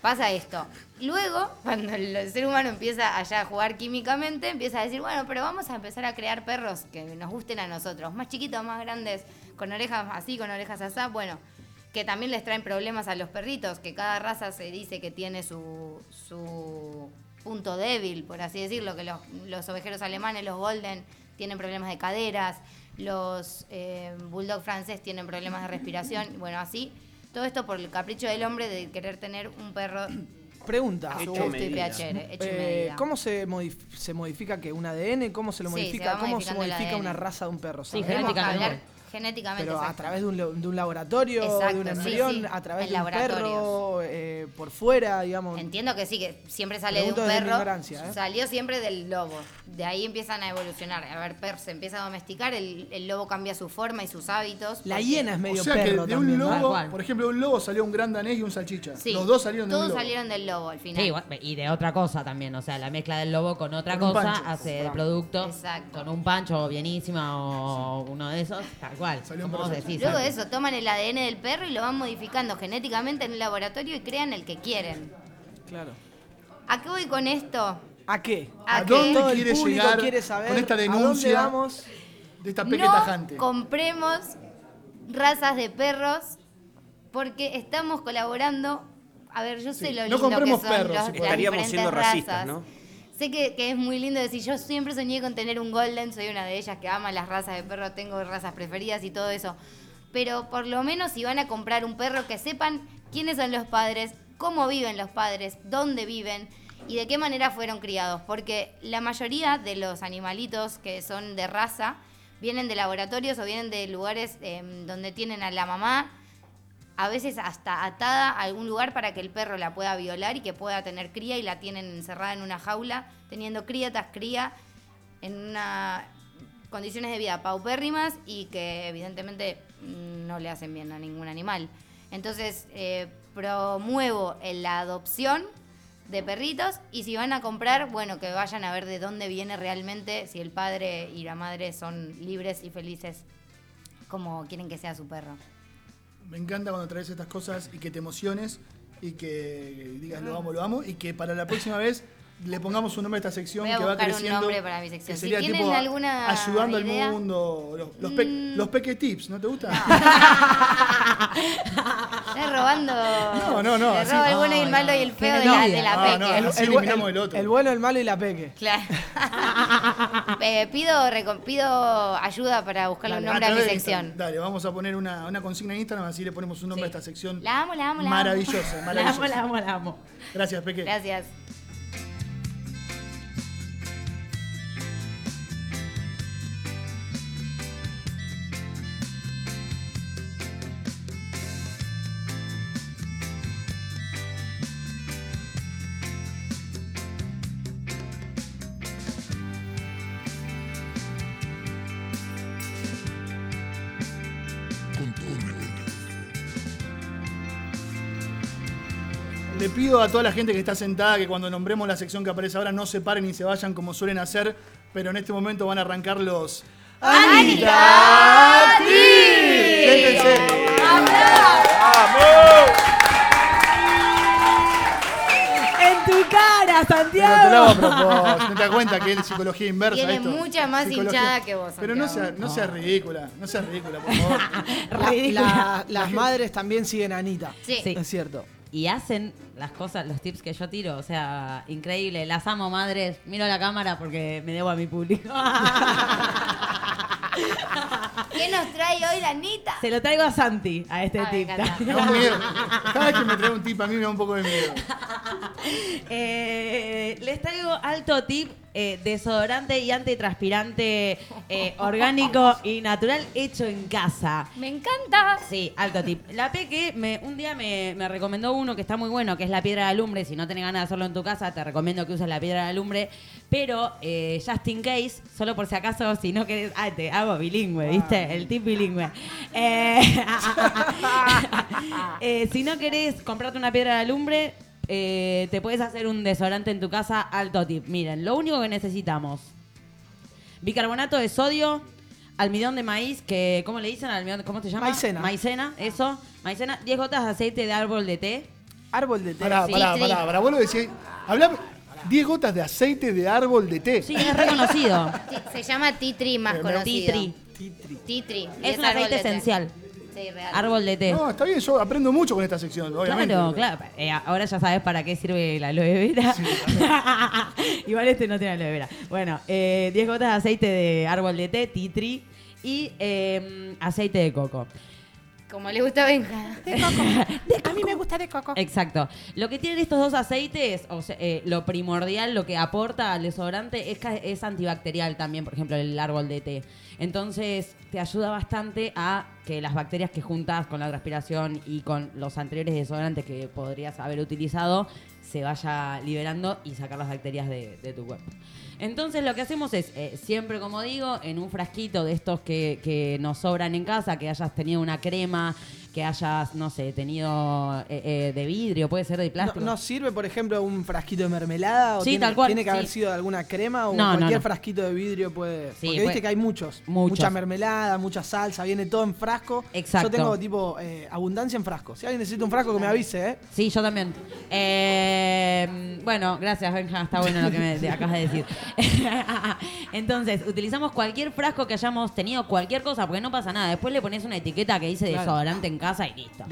pasa esto. Luego, cuando el ser humano empieza allá a jugar químicamente, empieza a decir, bueno, pero vamos a empezar a crear perros que nos gusten a nosotros, más chiquitos, más grandes, con orejas así, con orejas así. Bueno, que también les traen problemas a los perritos, que cada raza se dice que tiene su, su punto débil, por así decirlo, que los, los ovejeros alemanes, los golden, tienen problemas de caderas, los eh, bulldog francés tienen problemas de respiración, bueno, así. Todo esto por el capricho del hombre de querer tener un perro Pregunta. Hecho medida. PHR, hecho eh, medida. ¿Cómo se, modif- se modifica que un ADN? ¿Cómo se lo Sí, se modifica? ¿Cómo se modifica una raza de un perro? Genéticamente. Pero a través de un, de un laboratorio, de Exacto, un sí, embrión, sí, a través en de un perro, eh, por fuera, digamos. Entiendo que sí, que siempre sale de un perro. ¿eh? Salió siempre del lobo. De ahí empiezan a evolucionar. A ver, perro se empieza a domesticar, el, el lobo cambia su forma y sus hábitos. La porque- hiena es medio O sea que de también, un lobo, por ejemplo, de un lobo salió un gran danés y un salchicha. Sí, Los dos salieron de un Todos lobo. salieron del lobo al final. Sí, y de otra cosa también, o sea, la mezcla del lobo con otra Con un cosa pancho, hace el producto Exacto. con un pancho bienísima o uno de esos, cual. Salió un como vos proceso. decís, Luego de eso, toman el ADN del perro y lo van modificando genéticamente en el laboratorio y crean el que quieren. Claro. ¿A qué voy con esto? ¿A qué? ¿A ¿A qué? dónde Todo quiere llegar quiere saber con esta a dónde denuncia vamos. de esta peque no tajante? compremos razas de perros porque estamos colaborando. A ver, yo sé Sí, lo no lindo compremos que son perros, los- si las podemos. Estaríamos diferentes siendo racistas, razas. ¿no? Sé que, es muy lindo decir, yo siempre soñé con tener un golden, soy una de ellas que ama las razas de perro, tengo razas preferidas y todo eso. Pero por lo menos si van a comprar un perro, que sepan quiénes son los padres, cómo viven los padres, dónde viven y de qué manera fueron criados. Porque la mayoría de los animalitos que son de raza vienen de laboratorios o vienen de lugares em, donde tienen a la mamá a veces hasta atada a algún lugar para que el perro la pueda violar y que pueda tener cría y la tienen encerrada en una jaula, teniendo cría tras cría en una condiciones de vida paupérrimas y que evidentemente no le hacen bien a ningún animal. Entonces, eh, promuevo la adopción de perritos y si van a comprar, bueno, que vayan a ver de dónde viene realmente, si el padre y la madre son libres y felices como quieren que sea su perro. Me encanta cuando traes estas cosas y que te emociones y que digas lo amo, lo amo y que para la próxima vez le pongamos un nombre a esta sección Voy a que va un creciendo. nombre para mi sección. que Si sería tienen tipo alguna ayudando idea. al mundo. Los, los, pe- Mm. los peque tips, ¿no te gusta? Estás robando. No, no, no, Te roba el bueno y el malo y el feo de la, de la peque. El, eliminamos el- el otro. el bueno, el malo y la peque. Claro. Eh, pido, reco- pido ayuda para buscarle un nombre a, mi través de sección. Instagram. Dale, vamos a poner una, una consigna en Instagram, así le ponemos un nombre a esta sección. La amo, la amo, la amo. Maravillosa, La maravillosa. amo, la amo, la amo. Gracias, Peque. Gracias. A toda la gente que está sentada que cuando nombremos la sección que aparece ahora no se paren ni se vayan como suelen hacer, pero en este momento van a arrancar los. ¡Anita! Siéntense. En tu cara, Pero te lo hago a Santiago. propósito, ¿no te das cuenta que es psicología inversa Tiene esto? mucha más Psicología- hinchada que vos, Pero no Santiago. seas no seas ridícula, no seas ridícula, por favor. La- Ridícula. la- las madres también siguen a Anita. Sí. Es cierto. Y hacen las cosas, los tips que yo tiro, o sea, increíble. Las amo, madres. Miro la cámara porque me debo a mi público. ¿Qué nos trae hoy la Anita? Se lo traigo a Santi, a este Ah, tip. encanta. Me da miedo. Cada vez que me trae un tip a mí me da un poco de miedo. Eh, les traigo alto tip, eh, desodorante y antitranspirante eh, orgánico y natural hecho en casa. Me encanta. Sí, alto tip. La Peque me, un día me, me recomendó uno que está muy bueno, que es la piedra de alumbre. Si no tenés ganas de hacerlo en tu casa, te recomiendo que uses la piedra de alumbre. Pero, eh, just in case, solo por si acaso, si no querés... Ah, te hago bilingüe, ¿viste? El tip bilingüe. Eh, eh, si no querés comprarte una piedra de alumbre, eh, te puedes hacer un desodorante en tu casa, alto tip. Miren, lo único que necesitamos bicarbonato de sodio, almidón de maíz, que ¿cómo le dicen? Almidón, ¿Cómo se llama? Maicena. Maicena, eso. Maicena, 10 gotas de aceite de árbol de té. Árbol de té. Pará, Sí, pará, sí. pará, pará. Vos lo decís. Hablame 10 gotas de aceite de árbol de té. Sí, es reconocido. Se llama Titri más conocido. Titri. Titri. y Es un árbol aceite de té. real. Árbol de té. No, está bien, yo aprendo mucho con esta sección, obviamente. Claro, claro. Eh, ahora ya sabes para qué sirve la aloe vera. Igual este no tiene aloe vera. Bueno, eh, 10 gotas de aceite de árbol de té, tree, y eh, aceite de coco. Como le gusta a Benja. A mí me gusta de coco. Exacto. Lo que tienen estos dos aceites, o sea, eh, lo primordial, lo que aporta al desodorante es, que es antibacterial también, por ejemplo, el árbol de té. Entonces, te ayuda bastante a que las bacterias que juntas con la transpiración y con los anteriores desodorantes que podrías haber utilizado se vaya liberando y sacar las bacterias de, de tu cuerpo. Entonces lo que hacemos es, eh, siempre como digo, en un frasquito de estos que, que nos sobran en casa, que hayas tenido una crema, que hayas, no sé, tenido eh, eh, de vidrio, puede ser de ¿No, plástico. no sirve, por ejemplo, un frasquito de mermelada? ¿O Sí, tiene, tal cual, ¿Tiene que haber sido de alguna crema o No, cualquier no. frasquito de vidrio puede...? Sí, Porque puede- viste que hay muchos. Muchos. Mucha mermelada, mucha salsa, viene todo en frasco. Exacto. Yo tengo, tipo, eh, abundancia en frasco. Si alguien necesita un frasco, que me avise, ¿eh? Sí, yo también. Eh, bueno, gracias, Benja. Está bueno lo que me acabas de decir. Entonces, utilizamos cualquier frasco que hayamos tenido, cualquier cosa, porque no pasa nada. Después le pones una etiqueta que dice Claro. desodorante en casa y listo.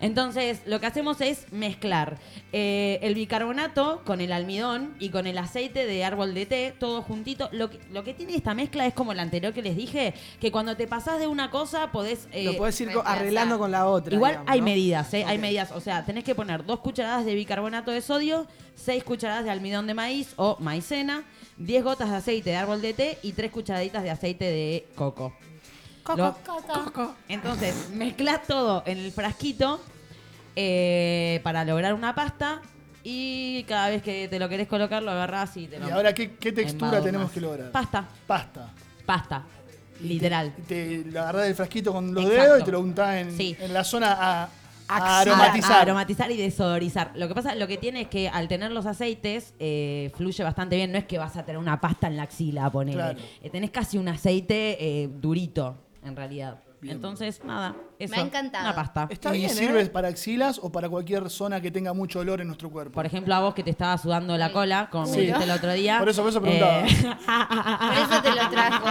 Entonces, lo que hacemos es mezclar eh, el bicarbonato con el almidón y con el aceite de árbol de té, todo juntito. Lo que, lo que tiene esta mezcla es como la anterior que les dije, que cuando te pasás de una cosa podés... eh, Lo podés ir arreglando con la otra. Igual digamos, hay ¿no? medidas, ¿eh? Hay medidas. O sea, tenés que poner dos cucharadas de bicarbonato de sodio, seis cucharadas de almidón de maíz o maicena, 10 gotas de aceite de árbol de té y tres cucharaditas de aceite de coco. Lo- Entonces, mezclas todo en el frasquito eh, para lograr una pasta y cada vez que te lo querés colocar lo agarrás y te lo Y ahora, ¿qué, qué textura tenemos que lograr? Pasta. Pasta. Pasta. Literal. Te lo agarrás del frasquito con los Exacto. dedos y te lo untás en, Sí. en la zona a, aromatizar. a aromatizar y desodorizar. Lo que pasa, lo que tiene es que al tener los aceites eh, fluye bastante bien. No es que vas a tener una pasta en la axila, ponele. Claro. Eh, tenés casi un aceite eh, durito, en realidad. Entonces, nada, eso. Me ha encantado. Una pasta. ¿Y sirve para axilas o para cualquier zona que tenga mucho olor en nuestro cuerpo? Por ejemplo, a vos que te estaba sudando la cola, como Sí. me dijiste el otro día. Por eso, por eso preguntaba. eh, Por eso te lo trajo.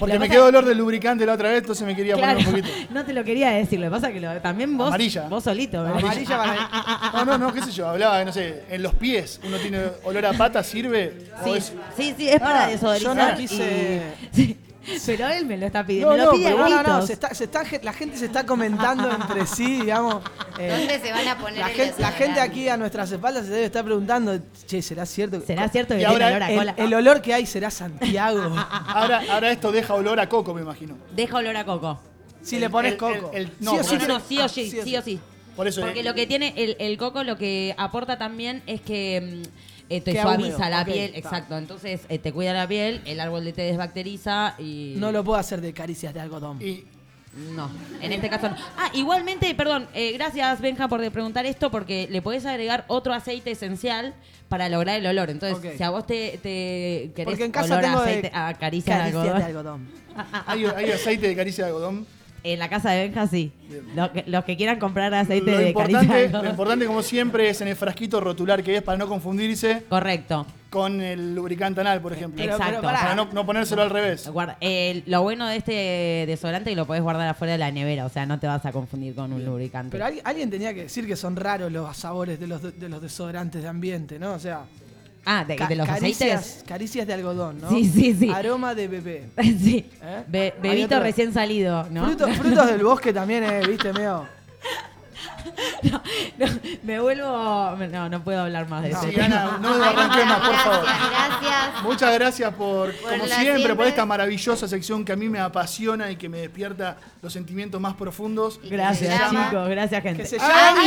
Porque Lo me que quedó olor de lubricante la otra vez, entonces me quería Claro, poner un poquito. no te lo quería decir, lo que pasa es que lo- también vos, Amarilla. vos solito. ¿verdad? Amarilla No, no, no, qué sé yo, hablaba, de, no sé, en los pies uno tiene olor a pata, ¿sirve? ¿O Sí, es- sí, sí, es para Ah, desodorizar. yo no quise- y- sí. Pero él me lo está pidiendo. No, me no, pide pero no, se está, se está, la gente se está comentando entre sí, digamos. eh, ¿Dónde se van a poner la, el gente, la gente aquí a nuestras espaldas se debe estar preguntando, che, ¿será cierto? ¿Será cierto que ahora olor a el, cola? el olor que hay será Santiago. Ahora, ahora esto deja olor a coco, me imagino. Deja olor a coco. Si le pones coco. el- el- Sí no, o No, sí no, tiene- no, sí o ah, sí, sí o sí o sí. Por eso, Porque eh, lo que tiene el, el coco, lo que aporta también es que mm, eh, te Queda suaviza húmedo, la ok, piel, está. exacto. Entonces eh, te cuida la piel, el árbol de té desbacteriza y. No lo puedo hacer de caricias de algodón. Y No, en este caso no. Ah, igualmente, perdón, eh, gracias Benja por preguntar esto porque le podés agregar otro aceite esencial para lograr el olor. Entonces, Ok. si a vos te, te querés Porque en casa olor a tengo de aceite, a caricia de caricias algodón, de algodón. ¿hay, hay aceite de caricia de algodón. En la casa de Benja sí. Que- los que quieran comprar aceite Lo de importante, lo importante, como siempre, es en el frasquito rotular que es para no confundirse Correcto. con el lubricante anal, por ejemplo. Exacto. Pero para no, no ponérselo al revés. Guarda- eh, lo bueno de este desodorante es que lo podés guardar afuera de la nevera, o sea, no te vas a confundir con un lubricante. Pero alguien, alguien tenía que decir que son raros los sabores de los, de los desodorantes de ambiente, ¿no? O sea. Ah, de, ca- de los caricias, aceites. caricias de algodón, ¿no? Sí, sí, sí. Aroma de bebé. sí. ¿Eh? Be- bebito recién salido, ¿no? Frutos, frutos del bosque también, eh, viste, medio. Me vuelvo. No, no puedo hablar más de eso. Sí, Ana, no me arranqué más, por favor. Gracias. Muchas gracias por, como siempre, siempre- por esta maravillosa sección que a mí me apasiona y que me despierta los sentimientos más profundos. Gracias, chicos. Gracias, gente. Que se llama.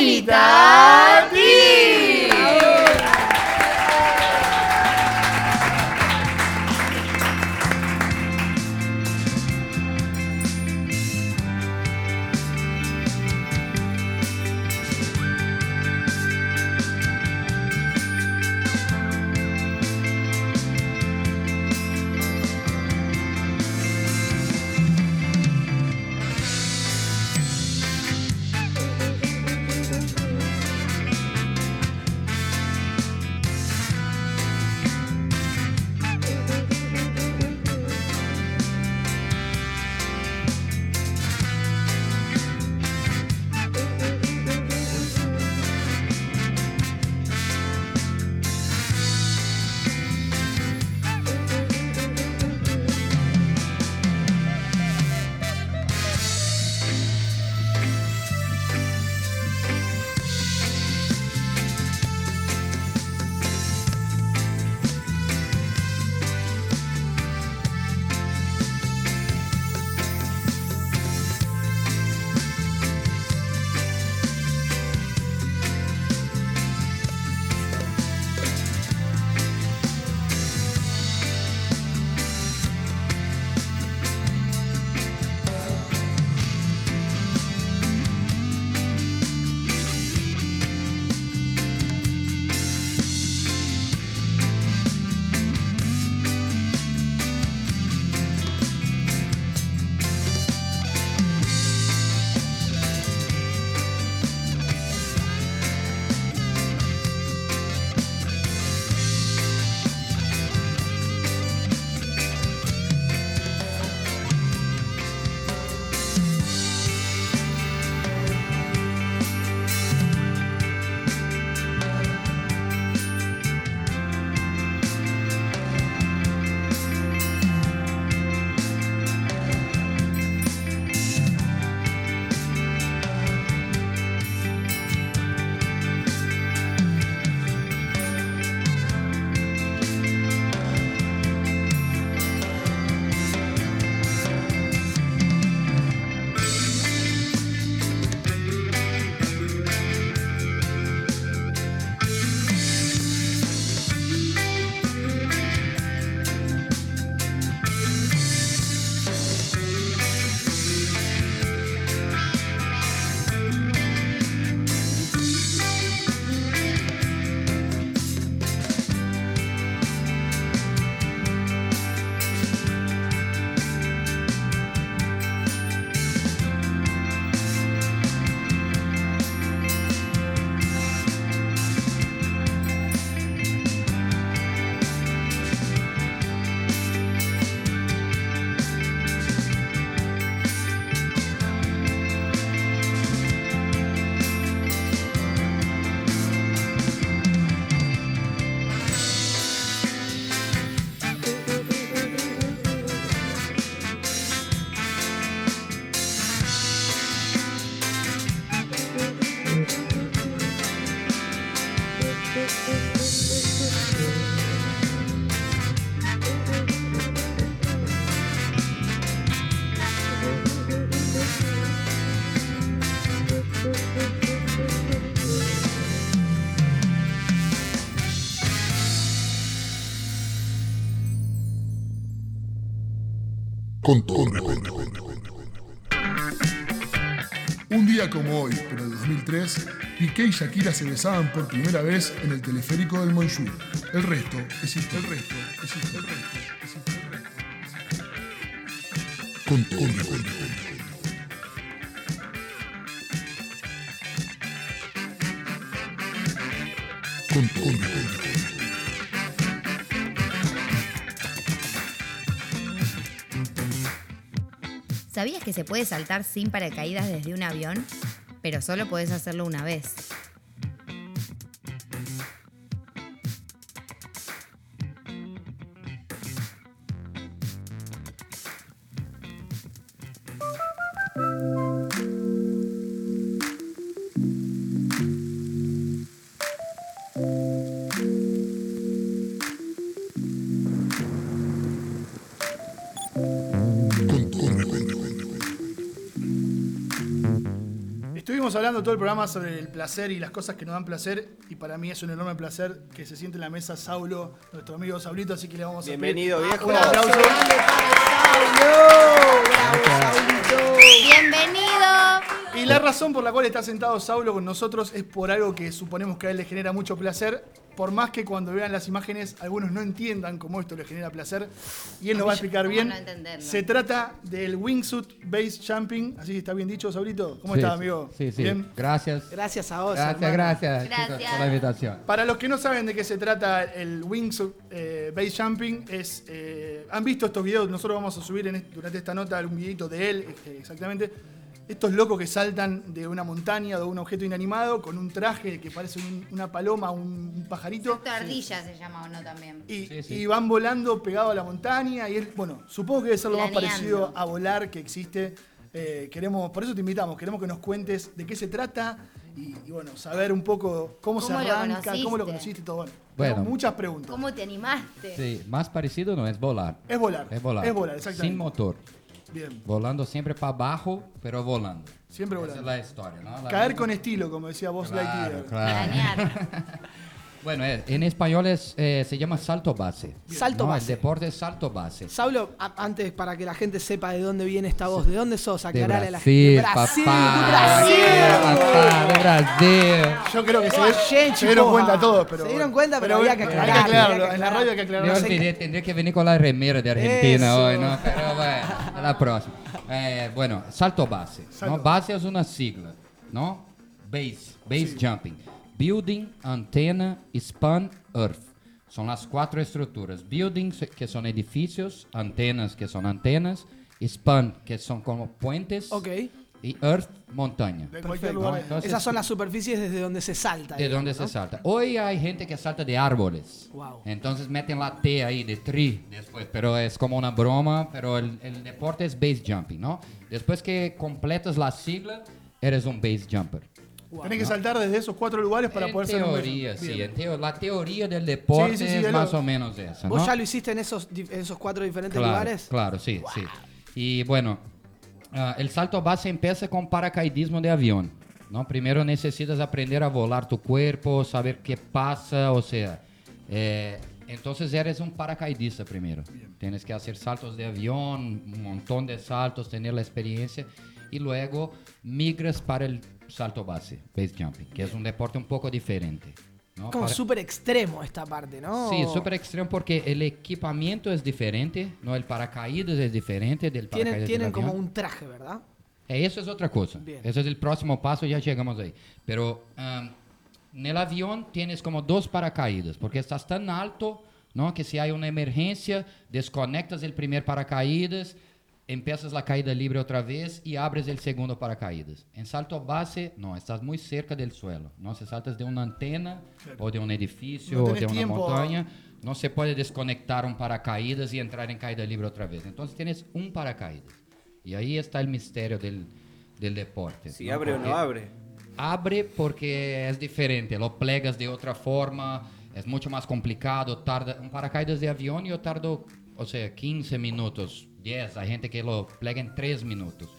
Yeah. Con todo. Un día como hoy, pero de 2003, Piqué y Shakira se besaban por primera vez en el teleférico del Monchú. El resto es historia. El resto es. El resto. Con. Que se puede saltar sin paracaídas desde un avión? Pero solo podés hacerlo una vez. Hablando todo el programa sobre el placer y las cosas que nos dan placer y para mí es un enorme placer que se siente en la mesa Saulo, nuestro amigo Saulito, así que le vamos a pedir Bienvenido, viejo. Un aplauso grande para Saulo. ¡Bienvenido! Y la razón por la cual está sentado Saulo con nosotros es por algo que suponemos que a él le genera mucho placer, por más que cuando vean las imágenes algunos no entiendan cómo esto le genera placer, y él nos va a explicar ¿Cómo bien. no? Se trata del Wingsuit Base Jumping, así está bien dicho, Saulito. ¿Cómo Sí, estás, amigo? Sí, sí. Bien. Gracias. Gracias a vos. Gracias, gracias, Gracias. por la invitación. Para los que no saben de qué se trata el Wingsuit eh, Base Jumping, es, eh, han visto estos videos, nosotros vamos a subir en durante esta nota un videito de él, eh, exactamente. Estos locos que saltan de una montaña o de un objeto inanimado con un traje que parece un- una paloma, un, un pajarito. Esto ardilla se llama o no también. Y, Sí, sí. y van volando pegado a la montaña y él, bueno, supongo que debe ser lo más Planeando. parecido a volar que existe. Eh, queremos, por eso te invitamos, queremos que nos cuentes de qué se trata y, y, bueno, saber un poco cómo, se ¿Cómo lo arranca, cómo lo conociste? conociste y todo. Bueno, Bueno. tenemos muchas preguntas. ¿Cómo te animaste? Sí, más parecido no es volar. Es volar. Es volar. Es volar, exactamente. Sin motor. Bien, Volando siempre para abajo, pero volando. siempre Esa volando. es la historia, ¿no? La Caer misma- con estilo, como decía vos Claro, Lightyear. claro. Bueno, eh, en español es, eh, se llama salto base. Salto ¿no? base. El deporte es salto base. Saulo, a- antes para que la gente sepa de dónde viene esta voz, ¿de dónde sos? Aclarale a la Brasil, gente. Brasil, papá. Brasil. Papá, de Brasil. Yo creo que se, Oye, se dieron chicos, cuenta todos, pero. se dieron cuenta, pero bueno, había que Hay aclarar, que aclararlo. había que En la aclarar. radio hay que Me aclararlo. olvidé, tendría que venir con la remera de Argentina Eso. hoy, ¿no? Pero bueno, a la próxima. Eh, bueno, salto base. ¿no? Salto. Base es una sigla, ¿no? Base, base jumping. Building, antena, span, earth. Son las cuatro estructuras. Buildings, que son edificios, antenas, que son antenas, span, que son como puentes, Ok, y earth, montaña. Entonces- Esas son las superficies desde donde se salta. De donde se ¿no? salta. Hoy hay gente que salta de árboles. Wow. Entonces meten la T ahí de tree después, pero es como una broma, pero el, el deporte es base jumping, ¿no? Después que completas la sigla, eres un base jumper. Tenés que saltar desde esos cuatro lugares para en poder ser un teoría, sí. Bien. en teo- la teoría del deporte Sí, sí, sí, es de más lo- o menos esa, ¿Vos ¿no? ya lo hiciste en esos, en esos cuatro diferentes Claro, lugares? claro, sí, sí. Y bueno, ah, el salto base empieza con paracaidismo de avión. ¿no? Primero necesitas aprender a volar tu cuerpo, saber qué pasa, o sea, eh, entonces eres un paracaidista primero. Tienes que hacer saltos de avión, un montón de saltos, tener la experiencia y luego migras para el salto base, base jumping, que es un deporte un poco diferente. ¿no? Como Para- súper extremo esta parte, ¿no? Sí, súper extremo porque el equipamiento es diferente, no el paracaídas es diferente del Tienen, paracaídas tienen del como un traje, ¿verdad? Eh, Eso es otra cosa. Bien. Ese es el próximo paso, ya llegamos ahí. Pero um, en el avión tienes como dos paracaídas, porque estás tan alto, ¿no? Que si hay una emergencia, desconectas el primer paracaídas, empiezas la caída libre otra vez y abres el segundo paracaídas. En salto base, no, estás muy cerca del suelo, ¿no? Si saltas de una antena o de un edificio No o de una tiempo. montaña, no se puede desconectar un paracaídas y entrar en caída libre otra vez. Entonces tienes un paracaídas. Y ahí está el misterio del, del deporte. Si ¿no? abre o no Porque- abre. abre porque es diferente, lo plegas de otra forma, es mucho más complicado, tarda un paracaídas de avión yo tardo, o sea, 15 minutos, 10, hay gente que lo plega en 3 minutos.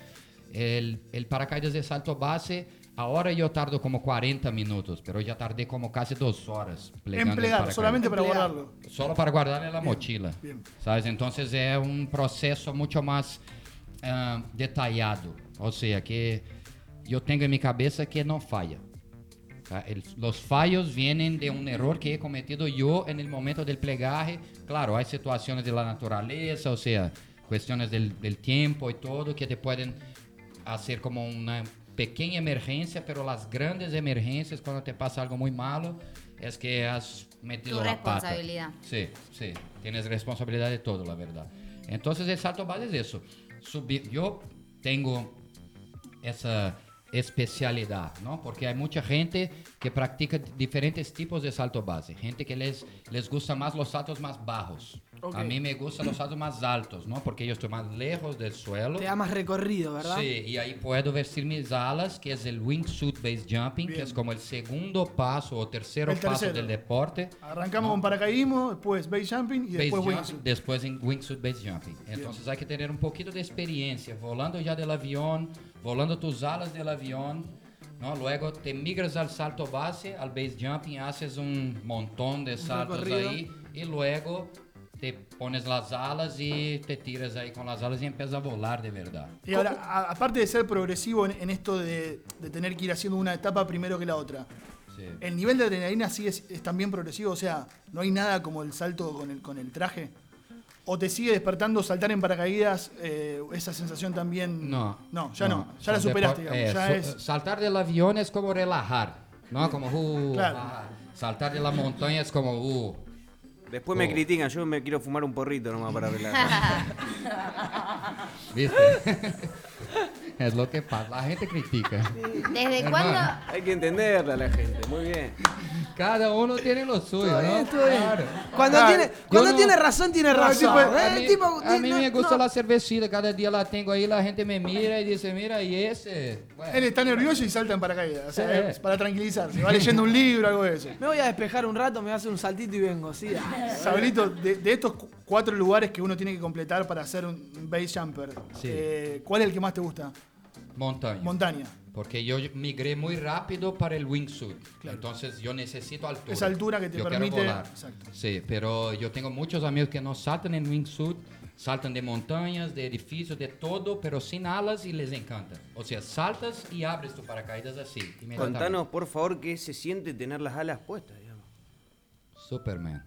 El, el paracaídas de salto base, ahora yo tardo como 40 minutos, pero ya tardé como casi dos horas plegando el Empleado, paracaídas. solamente para guardarlo. Solo para guardar la Bien, mochila. bien. ¿Sabes? Entonces es un proceso mucho más ah, detallado. O sea, que yo tengo en mi cabeza que no falla. ¿tá? El- los fallos vienen de un error que he cometido yo en el momento del plegaje. Claro, hay situaciones de la naturaleza, o sea, cuestiones del, del tiempo y todo que te pueden hacer como una pequeña emergencia, pero las grandes emergencias, cuando te pasa algo muy malo, es que has metido Tu la pata. responsabilidad. Sí, sí. Tienes responsabilidad de todo, la verdad. Entonces, el salto base es eso. Subir, yo tengo esa especialidad, ¿no? Porque hay mucha gente que practica diferentes tipos de salto base. Gente que les, les gusta más los saltos más bajos. Ok. A mí me gustan los saltos más altos, ¿no? Porque yo estoy más lejos del suelo. Te da más recorrido, ¿verdad? Sí, y ahí puedo vestir mis alas, que es el wingsuit base jumping, que Bien. es como el segundo paso o tercero El paso tercero. del deporte. Arrancamos con paracaidismo, después base jumping y Base después jump, wingsuit. después en wingsuit base jumping. Entonces hay que tener un poquito de experiencia, volando ya del avión, volando tus alas del avión, ¿no? Luego te migras al salto base, al base jumping, haces un montón de saltos ahí y luego te pones las alas y te tiras ahí con las alas y empiezas a volar de verdad. Y ahora, a- aparte de ser progresivo en, en esto de, de tener que ir haciendo una etapa primero que la otra, Sí. ¿el nivel de adrenalina sigue es, es también progresivo? O sea, ¿no hay nada como el salto con el, con el traje? ¿O te sigue despertando saltar en paracaídas eh, esa sensación también? No. No, ya no. Ya la superaste, digamos. eh, ya so- es... Saltar del avión es como relajar, ¿no? Como, uh, Claro. ah. Saltar de la montaña es como, uh. Después me Oh. critican, yo me quiero fumar un porrito nomás para relajar. ¿Viste? es lo que pasa. La gente critica. ¿Desde Hermano, cuándo? Hay que entenderla a la gente, muy bien. Cada uno tiene lo suyo, ¿no? Claro. Cuando, Claro, tiene, yo cuando no- tiene razón, tiene No, razón. tipo, ¿eh? a mí, Tipo, a mí no- me gusta no. la cervecita, cada día la tengo ahí, la gente me mira y dice, mira, y ese. Bueno, Él está nervioso y salta en paracaídas. O sea, Sí. es para tranquilizarse. Va leyendo un libro, algo de eso. Me voy a despejar un rato, me voy a hacer un saltito y vengo, sí. Sabrito, de, de estos cu- cuatro lugares que uno tiene que completar para hacer un base jumper, Sí. eh, ¿cuál es el que más te gusta? montaña. Montaña. Porque yo migré muy rápido para el wingsuit. Entonces yo necesito altura. Esa altura que te Yo quiero permite- volar. Exacto. Sí, pero yo tengo muchos amigos que no saltan en wingsuit, saltan de montañas, de edificios, de todo, pero sin alas y les encanta. O sea, saltas y abres tu paracaídas así. Contanos, por favor, qué se siente tener las alas puestas, digamos. Superman.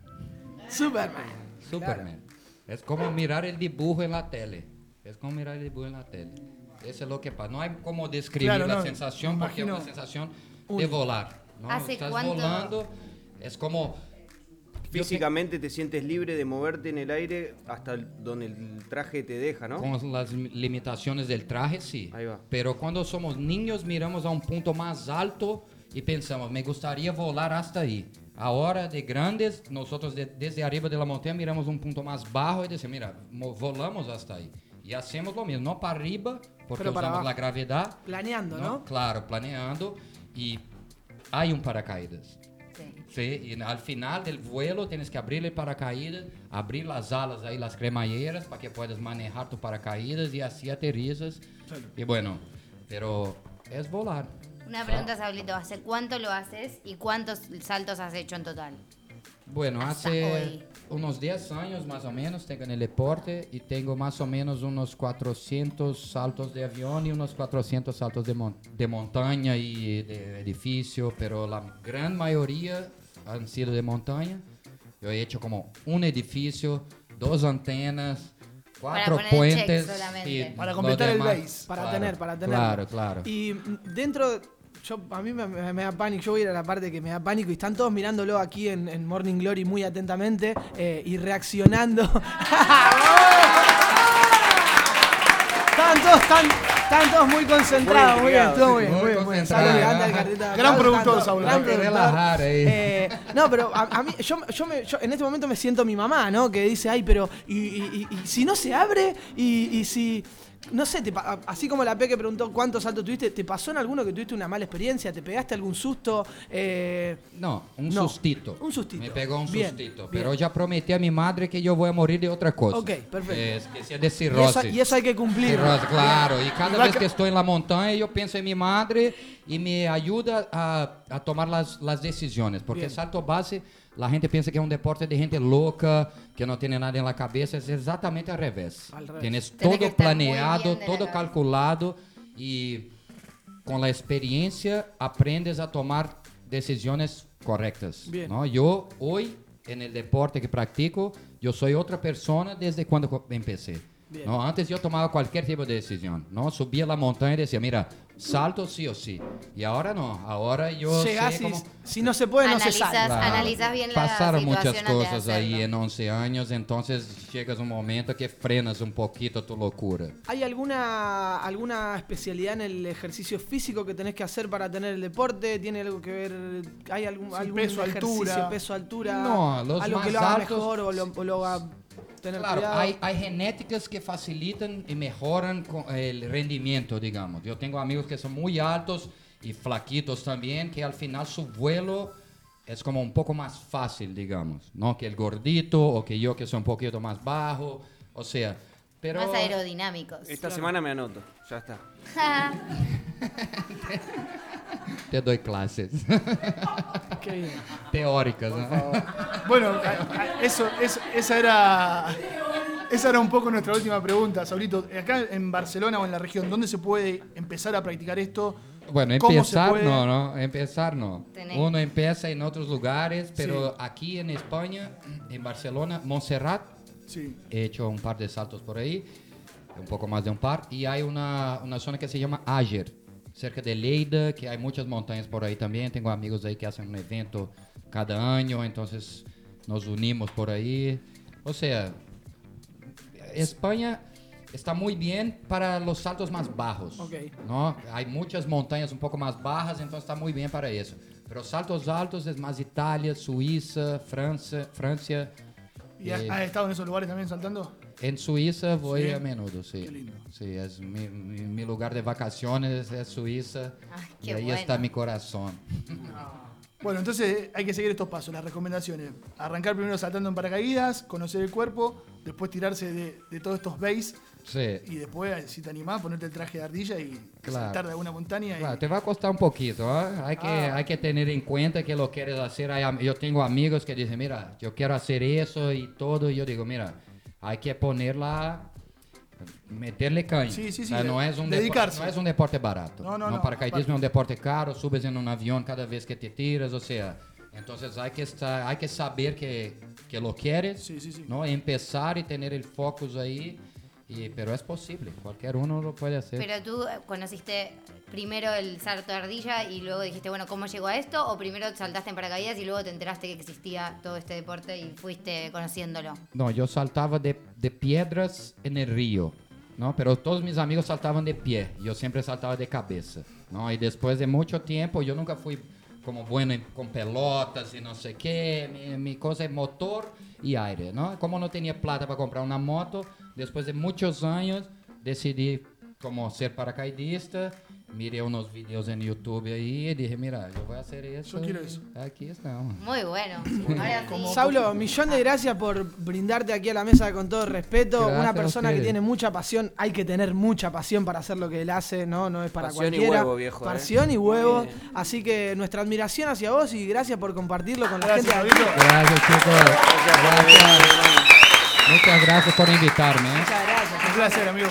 Superman. Superman. Es como mirar el dibujo en la tele. Es como mirar el dibujo en la tele. Eso es lo que pasa. No hay como describir Claro, la no, sensación porque es una sensación de Único. volar. ¿no? ¿Hace Estás cuánto? volando. Es como Físicamente te sientes libre de moverte en el aire hasta donde el traje te deja, ¿no? con las lim- limitaciones del traje, sí. Ahí va. Pero cuando somos niños miramos a un punto más alto y pensamos, me gustaría volar hasta ahí. Ahora de grandes, nosotros de- desde arriba de la montaña miramos un punto más bajo y decimos, mira, mo- volamos hasta ahí. Y hacemos lo mismo, no para arriba, porque Pero usamos abajo. gravedad. Planeando, ¿no? Claro, planeando. Y hay un paracaídas. Sí. Sí, y al final del vuelo tienes que abrir el paracaídas, abrir las alas ahí, las cremalleras, para que puedas manejar tu paracaídas y así aterrizas. Y bueno, pero es volar. Una pregunta, Saulito. ¿Hace cuánto lo haces y cuántos saltos has hecho en total? Bueno, Hasta hace hoy. unos 10 años más o menos tengo en el deporte y tengo más o menos unos 400 saltos de avión y unos 400 saltos de, mon- de montaña y de edificio, pero la gran mayoría han sido de montaña. Yo he hecho como un edificio, dos antenas, cuatro check puentes. y Para completar el base. Para Claro, tener, para tener. Claro, claro. Y dentro, yo, a mí me, me- me da pánico, yo voy a ir a la parte que me da pánico y están todos mirándolo aquí en, en Morning Glory muy atentamente eh, y reaccionando. Estaban todos, tan, estaban todos muy concentrados, muy bien, estuvo muy bien, muy muy bien, muy bien. Gran productor, Saúl, gran productor. ahí. Eh, no, pero a, a mí, yo, yo me- yo en este momento me siento mi mamá, ¿no? Que dice, ay, pero, y, y- y- y si no se abre, y, y si, No sé, te así como la P que preguntó cuántos saltos tuviste, ¿te pasó en alguno que tuviste una mala experiencia? ¿Te pegaste algún susto? Eh, No, un No, sustito. un sustito. Me pegó un Bien, sustito. bien. Pero ya prometí a mi madre que yo voy a morir de otra cosa. Ok, perfecto. De y, eso, cirrosis. y eso hay que cumplir. Cirrosis, claro. Y cada vez que estoy en la montaña, yo pienso en mi madre y me ayuda a, a tomar las, las decisiones. Porque Bien. salto base, la gente piensa que es un deporte de gente loca, que no tiene nada en la cabeza. Es exactamente al revés. Al revés. Tienes todo planeado, todo calculado y con la experiencia aprendes a tomar decisiones correctas. Bien. ¿no? Yo hoy en el deporte que practico, yo soy otra persona desde cuando co- empecé. ¿no? Antes yo tomaba cualquier tipo de decisión. ¿no? Subía la montaña y decía, mira, salto sí o sí. Y ahora no, ahora yo Llegás sé y cómo... si no se puede, no se Analizás- sale. Claro. analizás bien la Pasaron muchas situación antes de cosas ahí hacerlo. en 11 años, entonces llegas un momento que frenas un poquito tu locura. ¿Hay alguna, alguna especialidad en el ejercicio físico que tenés que hacer para tener el deporte? ¿Tiene algo que ver? ¿Hay algún, Sí, algún peso, ejercicio, altura. peso, altura? No, los algo que más lo haga altos- mejor o lo, o lo haga tener Claro, cuidado? hay, hay genéticas que facilitan y mejoran el rendimiento, digamos. Yo tengo amigos que son muy altos y flaquitos también, que al final su vuelo es como un poco más fácil, digamos, ¿no? Que el gordito o que yo que soy un poquito más bajo, o sea, pero... Más aerodinámicos. Esta semana me anoto, ya está. Te doy clases. Qué. Teóricas, ¿no? Bueno, eso, eso- esa era. Esa era un poco nuestra última pregunta, Saurito. Acá en Barcelona o en la región, ¿dónde se puede empezar a practicar esto? Bueno, ¿Cómo se empezar no, no, empezar no. Tenés- Uno empieza en otros lugares, pero aquí en España, en Barcelona, Montserrat, Sí. he hecho un par de saltos por ahí, un poco más de un par, y hay una, una zona que se llama Ager, cerca de Lleida, que hay muchas montañas por ahí también. Tengo amigos ahí que hacen un evento cada año, entonces nos unimos por ahí. O sea, España está muy bien para los saltos más bajos. Ok. ¿no? Hay muchas montañas un poco más bajas, entonces está muy bien para eso. Pero saltos altos es más Italia, Suiza, Francia. Francia ¿Y eh, has estado en esos lugares también saltando? En Suiza voy Sí. a menudo, sí. Qué lindo. Sí, es mi, mi- mi lugar de vacaciones, es Suiza. Ay, y qué ahí bueno. está mi corazón. Bueno, entonces hay que seguir estos pasos, las recomendaciones. Arrancar primero saltando en paracaídas, conocer el cuerpo, después tirarse de, de todos estos bays Sí. y después, si te animás, ponerte el traje de ardilla y Claro. saltar de alguna montaña. y- Claro, te va a costar un poquito, ¿ah? hay, que, Ah. hay que tener en cuenta que lo quieres hacer. Yo tengo amigos que dicen, mira, yo quiero hacer eso y todo. Y yo digo, mira, hay que ponerla, meterle caña. Sí, sí, sí, O sea, no, de- es un depo- dedicarse. no es un deporte barato. No, no, no, Paracaidismo aparte. es un deporte caro, subes en un avión cada vez que te tiras, o sea, entonces hay que, estar, hay que saber que, que lo quieres, Sí, sí, sí. ¿no? empezar y tener el focus ahí. Y, pero es posible, cualquier uno lo puede hacer. Pero tú eh, conociste primero el salto de ardilla y luego dijiste, bueno, ¿cómo llegó a esto? ¿O primero saltaste en paracaídas y luego te enteraste que existía todo este deporte y fuiste conociéndolo? No, yo saltaba de, de piedras en el río, ¿no? Pero todos mis amigos saltaban de pie, yo siempre saltaba de cabeza, ¿no? Y después de mucho tiempo, yo nunca fui como bueno en- con pelotas y no sé qué, mi, mi cosa es motor y aire, ¿no? Como no tenía plata para comprar una moto, después de muchos años decidí como ser paracaidista, miré unos videos en YouTube ahí y dije, mira, yo voy a hacer eso. Yo quiero y eso. Aquí estamos. Muy bueno. Ahora sí. Saulo, millón de gracias por brindarte aquí a la mesa con todo respeto. Gracias Una persona que tiene mucha pasión, hay que tener mucha pasión para hacer lo que él hace, ¿no? No es para Pasión y cualquiera. huevo, viejo, ¿eh? Pasión y huevo. Así que nuestra admiración hacia vos y gracias por compartirlo con la Gracias, gente. Saurito. Gracias, chicos. Gracias. Muchas gracias por invitarme. ¿eh? Muchas gracias. Un placer, amigo.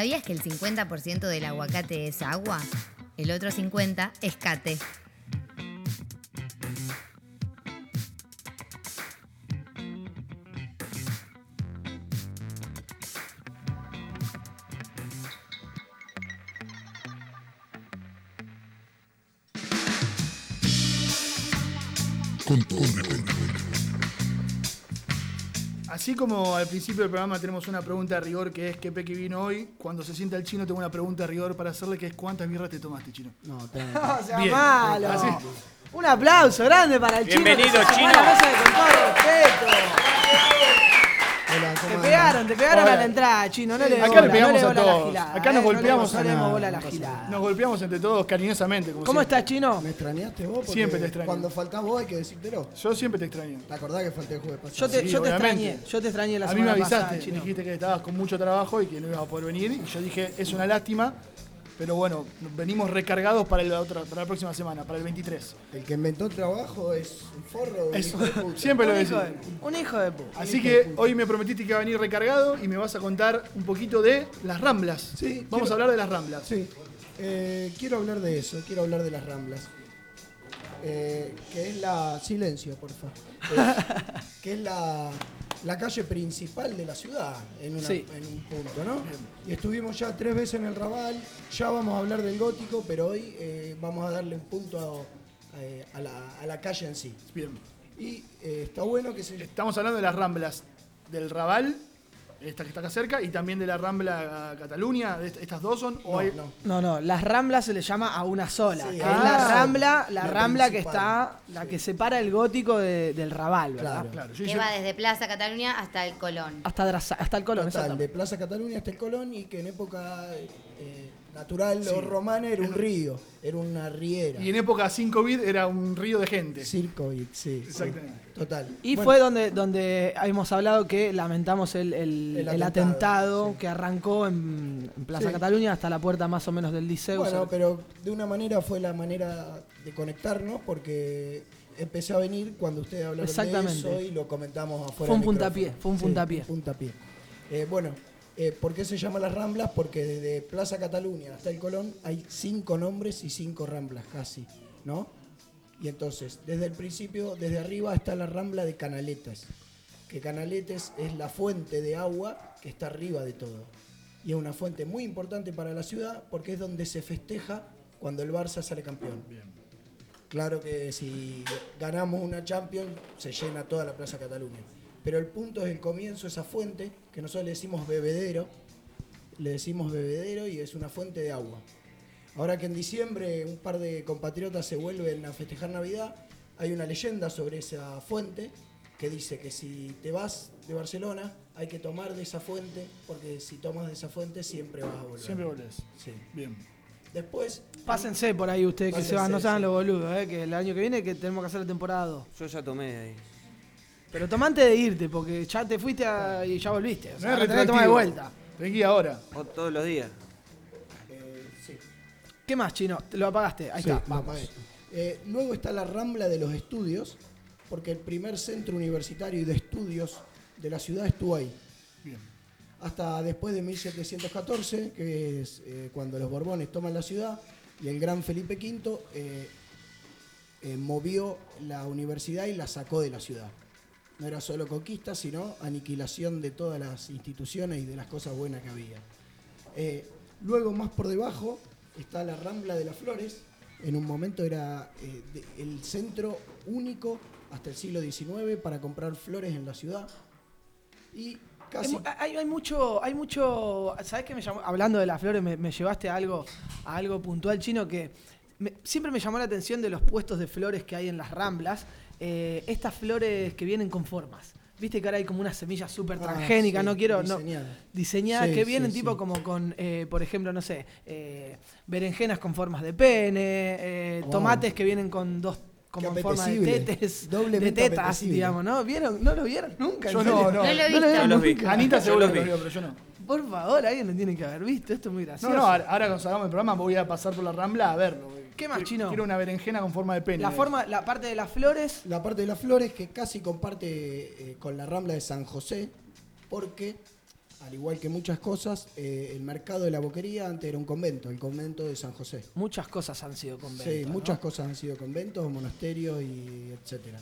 ¿Sabías que el 50% del aguacate es agua? El otro 50% es cate. Así como al principio del programa tenemos una pregunta de rigor que es ¿qué Pequi vino hoy? Cuando se sienta el chino tengo una pregunta de rigor para hacerle que es ¿cuántas birras te tomaste, chino? No, No sea Bien. malo. Así. Un aplauso grande para el chino. Bienvenido, Chino. mesa de con todo respeto. Te pegaron, te pegaron Hola. a la entrada, chino. No le Acá bola, le pegamos no a todos. gilada, Acá eh, nos no le- golpeamos no le bola a la gilada. Nos golpeamos entre todos cariñosamente. Como ¿Cómo siempre. estás, chino? ¿Me extrañaste vos? Porque Siempre te extraño. Cuando faltás vos hay que decírtelo. Yo siempre te extraño. ¿Te acordás que falté el jueves pasado? Yo te, Sí, yo te extrañé, yo te extrañé la a mí me semana avisaste, pasada, me dijiste que estabas con mucho trabajo y que no ibas a poder venir. Y yo dije, es una lástima, pero bueno, venimos recargados para la, otra, para la próxima semana, para el 23. El que inventó el trabajo es un forro. un Eso, hijo de puta. siempre lo Un decís. hijo de- Un hijo de puta. Así que hoy me prometiste que iba a venir recargado y me vas a contar un poquito de las ramblas. Sí, Vamos quiero- a hablar de las ramblas. Sí. Eh, quiero hablar de eso, quiero hablar de las ramblas. Eh, que es la. Silencio, por favor. Eh, que es la, la calle principal de la ciudad, en, una- Sí. en un punto, ¿no? Y estuvimos ya tres veces en el Raval, ya vamos a hablar del gótico, pero hoy eh, vamos a darle un punto a, eh, a la, a la calle en sí. Bien. Y eh, está bueno que se. Estamos hablando de las ramblas del Raval, esta que está acá cerca, y también de la Rambla Cataluña. ¿Est- ¿Estas dos son? ¿O No, hay- no. No, no, las ramblas se le llama a una sola. Sí, que ah, es la rambla, la, la rambla que principal. está, la que separa el gótico de- del Raval, ¿verdad? Claro. Claro, yo Que va desde Plaza Cataluña hasta el Colón. Hasta, hasta el Colón, Total, exactamente. de Plaza Cataluña hasta el Colón y que en época eh, natural o romana era un río, era una riera. Y en época 5 bit era un río de gente. Circo y sí, Exactamente. sí, total. Y Bueno, fue donde, donde hemos hablado que lamentamos el, el- El el atentado, atentado, que arrancó en, en Plaza Sí. Cataluña hasta la puerta más o menos del Liceo. Bueno, pero de una manera fue la manera de conectarnos porque empecé a venir cuando ustedes hablaron de Exactamente. eso y lo comentamos afuera. Fue un puntapié, fue un Sí, puntapié. un puntapié. Eh, bueno, eh, ¿por qué se llama las Ramblas? Porque desde Plaza Cataluña hasta el Colón hay cinco nombres y cinco Ramblas casi, ¿no? Y entonces, desde el principio, desde arriba está la Rambla de Canaletas, que Canaletes es la fuente de agua que está arriba de todo. Y es una fuente muy importante para la ciudad porque es donde se festeja cuando el Barça sale campeón. Claro que si ganamos una Champions se llena toda la Plaza Cataluña. Pero el punto es el comienzo, esa fuente, que nosotros le decimos bebedero, le decimos bebedero y es una fuente de agua. Ahora que en diciembre un par de compatriotas se vuelven a festejar Navidad, hay una leyenda sobre esa fuente que dice que si te vas de Barcelona hay que tomar de esa fuente, porque si tomas de esa fuente siempre vas a volver. Siempre volvés. Sí. Bien. Después, Pásense por ahí ustedes que se van, no se hagan sí. los boludos, eh, que el año que viene que tenemos que hacer la temporada 2. Yo ya tomé ahí. Pero toma antes de irte, porque ya te fuiste a- y ya volviste. O sea, No es que tomar de vuelta. Tenés ahora. O todos los días. sí. ¿Qué más, chino? Te lo apagaste. Ahí Sí, está, vamos. Eh, luego está la Rambla de los Estudios, porque el primer centro universitario y de estudios de la ciudad estuvo ahí. Bien. Hasta después de 1714, que es eh, cuando los Borbones toman la ciudad, y el gran Felipe V eh, eh, movió la universidad y la sacó de la ciudad. No era solo conquista, sino aniquilación de todas las instituciones y de las cosas buenas que había. Eh, luego, más por debajo, está la Rambla de las Flores. En un momento era eh, el centro único hasta el siglo XIX para comprar flores en la ciudad. Y. Hay, mu- hay- hay mucho, hay mucho. ¿Sabes qué me llamó? Hablando de las flores, me, llevaste a algo, a algo puntual chino que siempre me llamó la atención de los puestos de flores que hay en las ramblas. Eh, estas flores que vienen con formas. Viste que ahora hay como unas semillas súper Ah, transgénicas, sí, no quiero. no- diseñadas. diseñadas Sí, que vienen sí. tipo como con, eh, por ejemplo, no sé, eh, berenjenas con formas de pene, eh, Wow. tomates que vienen con dos como en forma de tetes, de tetas, apetecible. digamos, ¿no? ¿Vieron? ¿No lo vieron nunca? Yo ¿En no, no. No lo he visto. vieron Yo los vi. nunca? Anita seguro lo vi. vio, pero yo no. Por favor, alguien lo tiene que haber visto. Esto es muy No, gracioso. no, ahora ahora cuando salgamos del programa voy a pasar por la Rambla a verlo. ¿Qué más, chino? Quiero una berenjena con forma de pene. La forma, la parte de las flores. La parte de las flores que casi comparte eh, con la Rambla de San José, porque al igual que muchas cosas, eh, el mercado de la boquería antes era un convento, el convento de San José. Muchas cosas han sido conventos. Sí, ¿no? muchas cosas han sido conventos, monasterios y etcétera.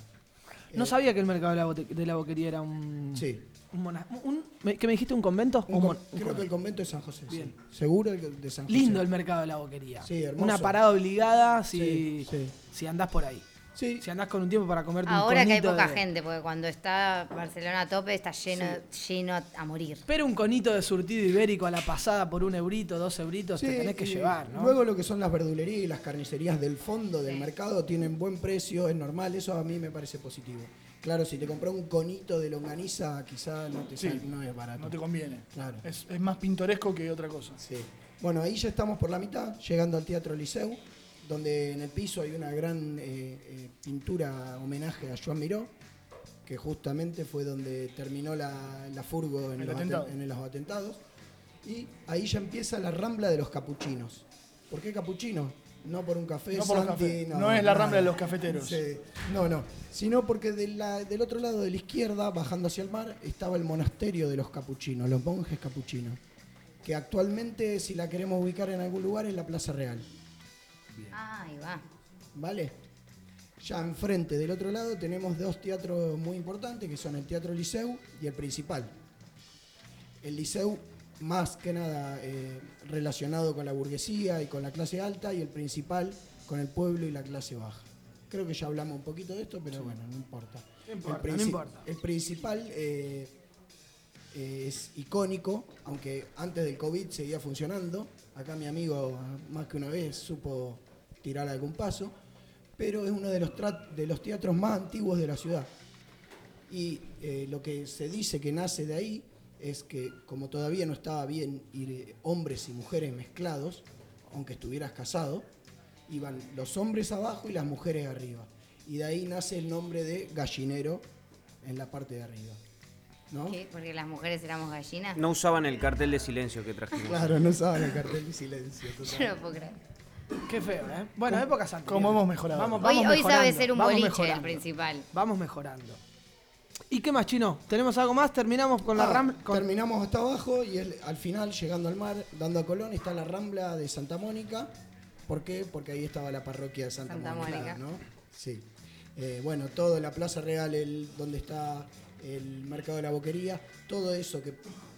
No Eh, sabía que el mercado de la, de la boquería era un. Sí. Un mona- un- me- ¿Qué me dijiste? ¿Un convento? Un creo que el convento de San José. sí. Bien. Seguro el de San José. Lindo el mercado de la boquería. Sí, hermoso. Una parada obligada si, Sí, sí. si andás por ahí. Sí. Si andás con un tiempo para comerte un Ahora que hay conito poca de- gente, porque cuando está Barcelona a tope está lleno, lleno a morir. Pero un conito de surtido ibérico a la pasada por un eurito, dos euritos, te Sí, tenés que llevar, ¿no? Luego lo que son las verdulerías y las carnicerías del fondo del mercado tienen buen precio, es normal, eso a mí me parece positivo. Claro, si te compras un conito de longaniza, quizá no, te Sí, sale- no es barato. No te conviene. Claro. Es, es más pintoresco que otra cosa. Sí. Bueno, ahí ya estamos por la mitad, llegando al Teatro Liceu, donde en el piso hay una gran eh, eh, pintura homenaje a Joan Miró, que justamente fue donde terminó la, la furgo en El los, atentado. en los atentados. Y ahí ya empieza la rambla de los capuchinos. ¿Por qué capuchinos? No por un café, No por Santi. No es la nada. rambla de los cafeteros. Sí. No, no. Sino porque de la- del otro lado de la izquierda, bajando hacia el mar, estaba el monasterio de los capuchinos, los monjes capuchinos. Que actualmente, si la queremos ubicar en algún lugar, es la Plaza Real. Ah, ahí va. ¿Vale? Ya enfrente del otro lado tenemos dos teatros muy importantes, que son el Teatro Liceu y el Principal. El Liceu, más que nada, eh, relacionado con la burguesía y con la clase alta, y el Principal con el pueblo y la clase baja. Creo que ya hablamos un poquito de esto, pero bueno, no importa. No importa, el no importa. El Principal eh, eh, es icónico, aunque antes del COVID seguía funcionando. Acá mi amigo más que una vez supo tirar algún paso, pero es uno de los, de los teatros más antiguos de la ciudad. Y lo que se dice que nace de ahí es que como todavía no estaba bien ir hombres y mujeres mezclados, aunque estuvieras casado, iban los hombres abajo y las mujeres arriba. Y de ahí nace el nombre de gallinero en la parte de arriba. ¿no? ¿Qué? Porque las mujeres éramos gallinas. No usaban el cartel de silencio que trajimos. Claro, no usaban el cartel de silencio. Yo no puedo creer. Qué feo, ¿eh? Bueno, épocas anteriores. cómo hemos mejorado. Vamos, Hoy, vamos hoy sabe mejorando, ser un boliche el principal. Vamos mejorando. ¿Y qué más, Chino? ¿Tenemos algo más? ¿Terminamos con la Ah, RAM? con- Terminamos hasta abajo y el- al final, llegando al mar, dando a Colón, está la rambla de Santa Mónica. ¿Por qué? Porque ahí estaba la parroquia de Santa, Santa Mónica, Mónica. ¿no? Sí. Eh, bueno, todo la Plaza Real, el, donde está el Mercado de la Boquería, todo eso que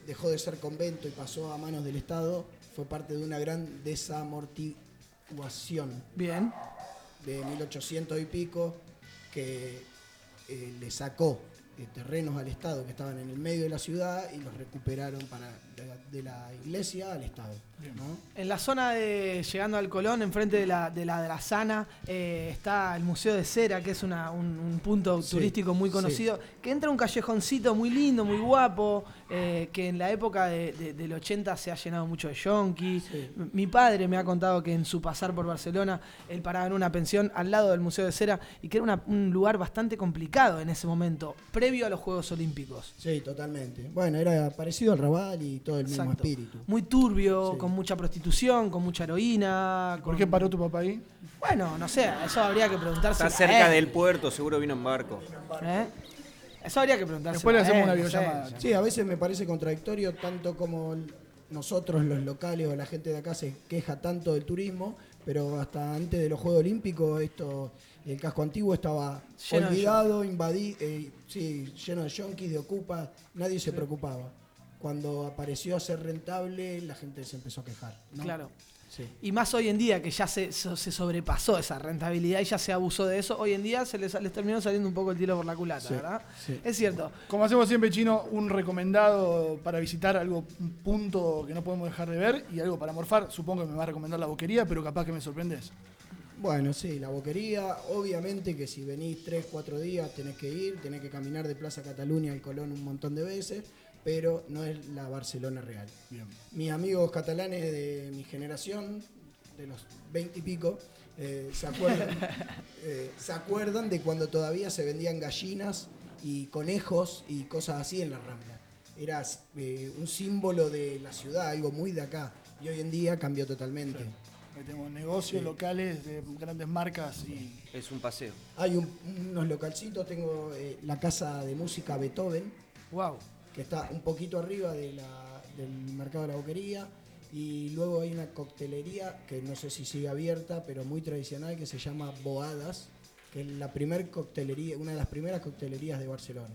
dejó de ser convento y pasó a manos del Estado, fue parte de una gran desamortiguación Bien. de 1800 y pico que eh, le sacó terrenos al Estado que estaban en el medio de la ciudad y los recuperaron para de, de la iglesia al Estado. ¿no? En la zona de llegando al Colón, enfrente de la de la, de la Sana, eh, está el Museo de Cera, que es una- un, un punto Sí, turístico muy sí. conocido, que entra un callejoncito muy lindo, muy guapo, eh, que en la época de- de- del 80 se ha llenado mucho de yonki. M- Mi padre me ha contado que en su pasar por Barcelona, él paraba en una pensión al lado del Museo de Cera y que era una- un lugar bastante complicado en ese momento, previo a los Juegos Olímpicos. Sí, totalmente. Bueno, era parecido al Raval y todo el mismo Exacto. espíritu. Muy turbio, Sí. con mucha prostitución, con mucha heroína. ¿Por con- qué paró tu papá ahí? Bueno, no sé, eso habría que preguntarse. Está cerca del puerto, seguro vino en barco. ¿Eh? Eso habría que preguntarse. Después le hacemos una no sé, videollamada. Sí, a veces me parece contradictorio tanto como nosotros los locales o la gente de acá se queja tanto del turismo, pero hasta antes de los Juegos Olímpicos esto el casco antiguo estaba Lleno olvidado, invadido, sí, lleno de yonkis, de ocupas, nadie se preocupaba. Cuando apareció a ser rentable, la gente se empezó a quejar. ¿no? Claro. Sí. Y más hoy en día que ya se, so- se sobrepasó esa rentabilidad y ya se abusó de eso, hoy en día se les, les terminó saliendo un poco el tiro por la culata, Sí, ¿verdad? sí. Es cierto. Como hacemos siempre, Chino, un recomendado para visitar algo, un punto que no podemos dejar de ver y algo para morfar. Supongo que me va a recomendar la boquería, pero capaz que me sorprendes. Bueno, sí, la boquería, obviamente que si venís 3, 4 días tenés que ir, tenés que caminar de Plaza Cataluña al Colón un montón de veces, pero no es la Barcelona real. Bien. Mis amigos catalanes de mi generación, de los 20 y pico, eh, se, acuerdan, eh, se acuerdan de cuando todavía se vendían gallinas y conejos y cosas así en la Rambla. Era eh, un símbolo de la ciudad, algo muy de acá, y hoy en día cambió totalmente. Ahí tenemos negocios Sí. locales de grandes marcas y Es un paseo. Hay un- unos localcitos, tengo eh, la casa de música Beethoven, Wow. Que está un poquito arriba de la, del mercado de la boquería. Y luego hay una coctelería que no sé si sigue abierta, pero muy tradicional, que se llama Boadas, que es la primer coctelería, una de las primeras coctelerías de Barcelona.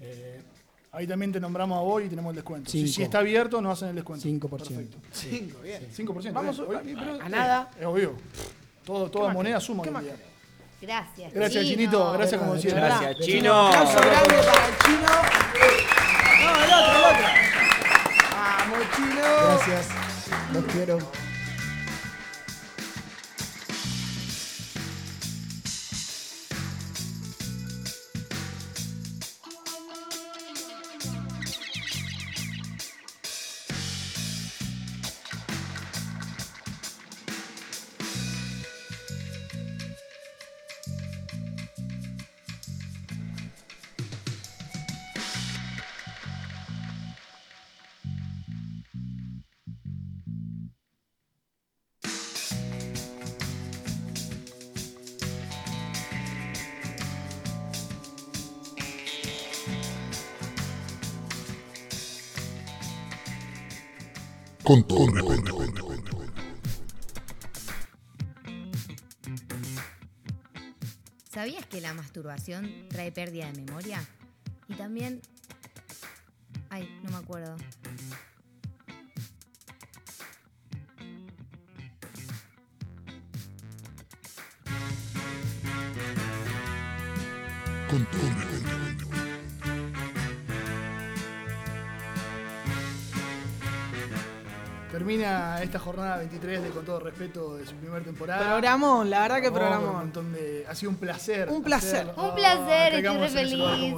Eh, Ahí también te nombramos a vos y tenemos el descuento. Si, está abierto, nos hacen el descuento. 5%. Perfecto. Sí. 5, bien. Sí. 5%. Vamos bien. a- Oye, pero- a nada. Es obvio. Todo, toda moneda suma. ¿Qué más. Gracias, Gracias, Chino. Chinito. Gracias, como. Gracias, Chino. Un aplauso grande para el chino. Otro, el otro. Vamos, chino. Gracias, los quiero. ¿Sabías que la masturbación trae pérdida de memoria? Y también... Ay, no me acuerdo. Termina esta jornada 23 de Con todo respeto de su primera temporada. Programón, la verdad que Oh, programón. un montón de- Ha sido un placer. Un placer. hacerlo. Un placer, estoy re ese lugar feliz.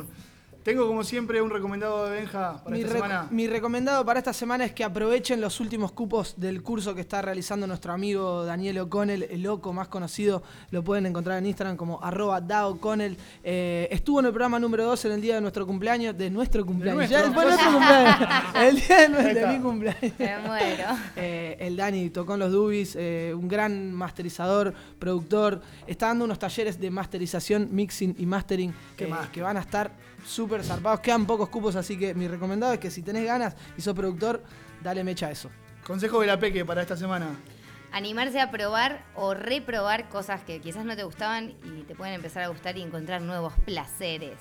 Tengo como siempre un recomendado de Benja para Mi, esta semana. mi recomendado para esta semana es que aprovechen los últimos cupos del curso que está realizando nuestro amigo Daniel O'Connell, el loco más conocido. Lo pueden encontrar en Instagram como arroba daoconnell. Eh, estuvo en el programa número 2 en el día de nuestro cumpleaños. De nuestro cumpleaños. nuestro. Ya nuestro cumpleaños. El día de, de mi cumpleaños. Me muero. Eh, el Dani tocó en los Dubis, eh, un gran masterizador, productor. Está dando unos talleres de masterización, mixing y mastering que van a estar súper zarpados. Quedan pocos cupos, así que mi recomendado es que si tenés ganas y sos productor, dale mecha a eso. Consejo de la Peque para esta semana. Animarse a probar o reprobar cosas que quizás no te gustaban y te pueden empezar a gustar y encontrar nuevos placeres.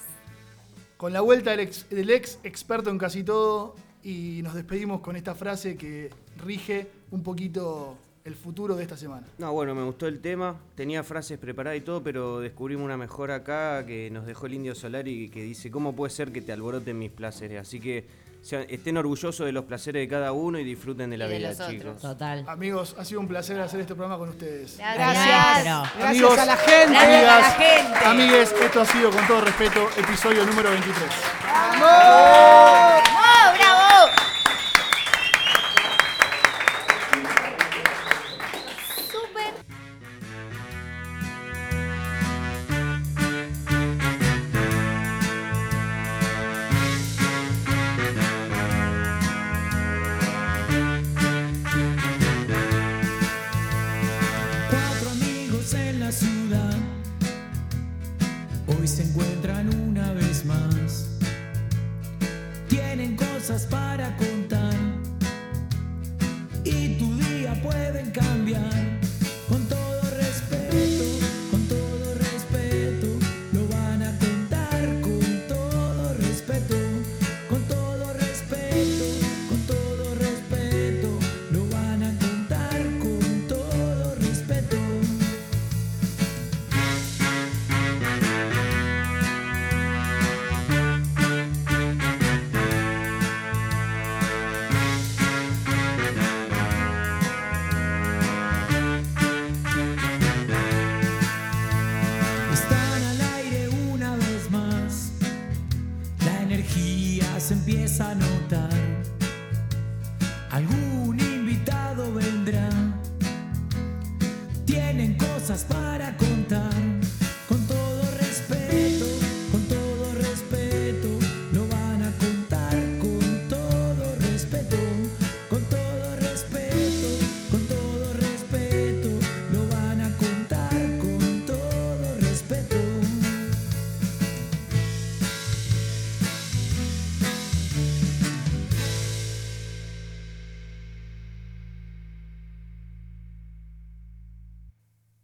Con la vuelta del ex, del ex experto en casi todo y nos despedimos con esta frase que rige un poquito el futuro de esta semana. No, bueno, me gustó el tema. Tenía frases preparadas y todo, pero descubrimos una mejor acá que nos dejó el Indio Solari que dice, ¿cómo puede ser que te alboroten mis placeres? Así que sean- estén orgullosos de los placeres de cada uno y disfruten de la Y de vida, otros. chicos. Total. Amigos, ha sido un placer hacer este programa con ustedes. Gracias. Gracias a la gente. Gracias a la gente. amigues, esto ha sido con todo respeto, episodio número 23. ¡Oh,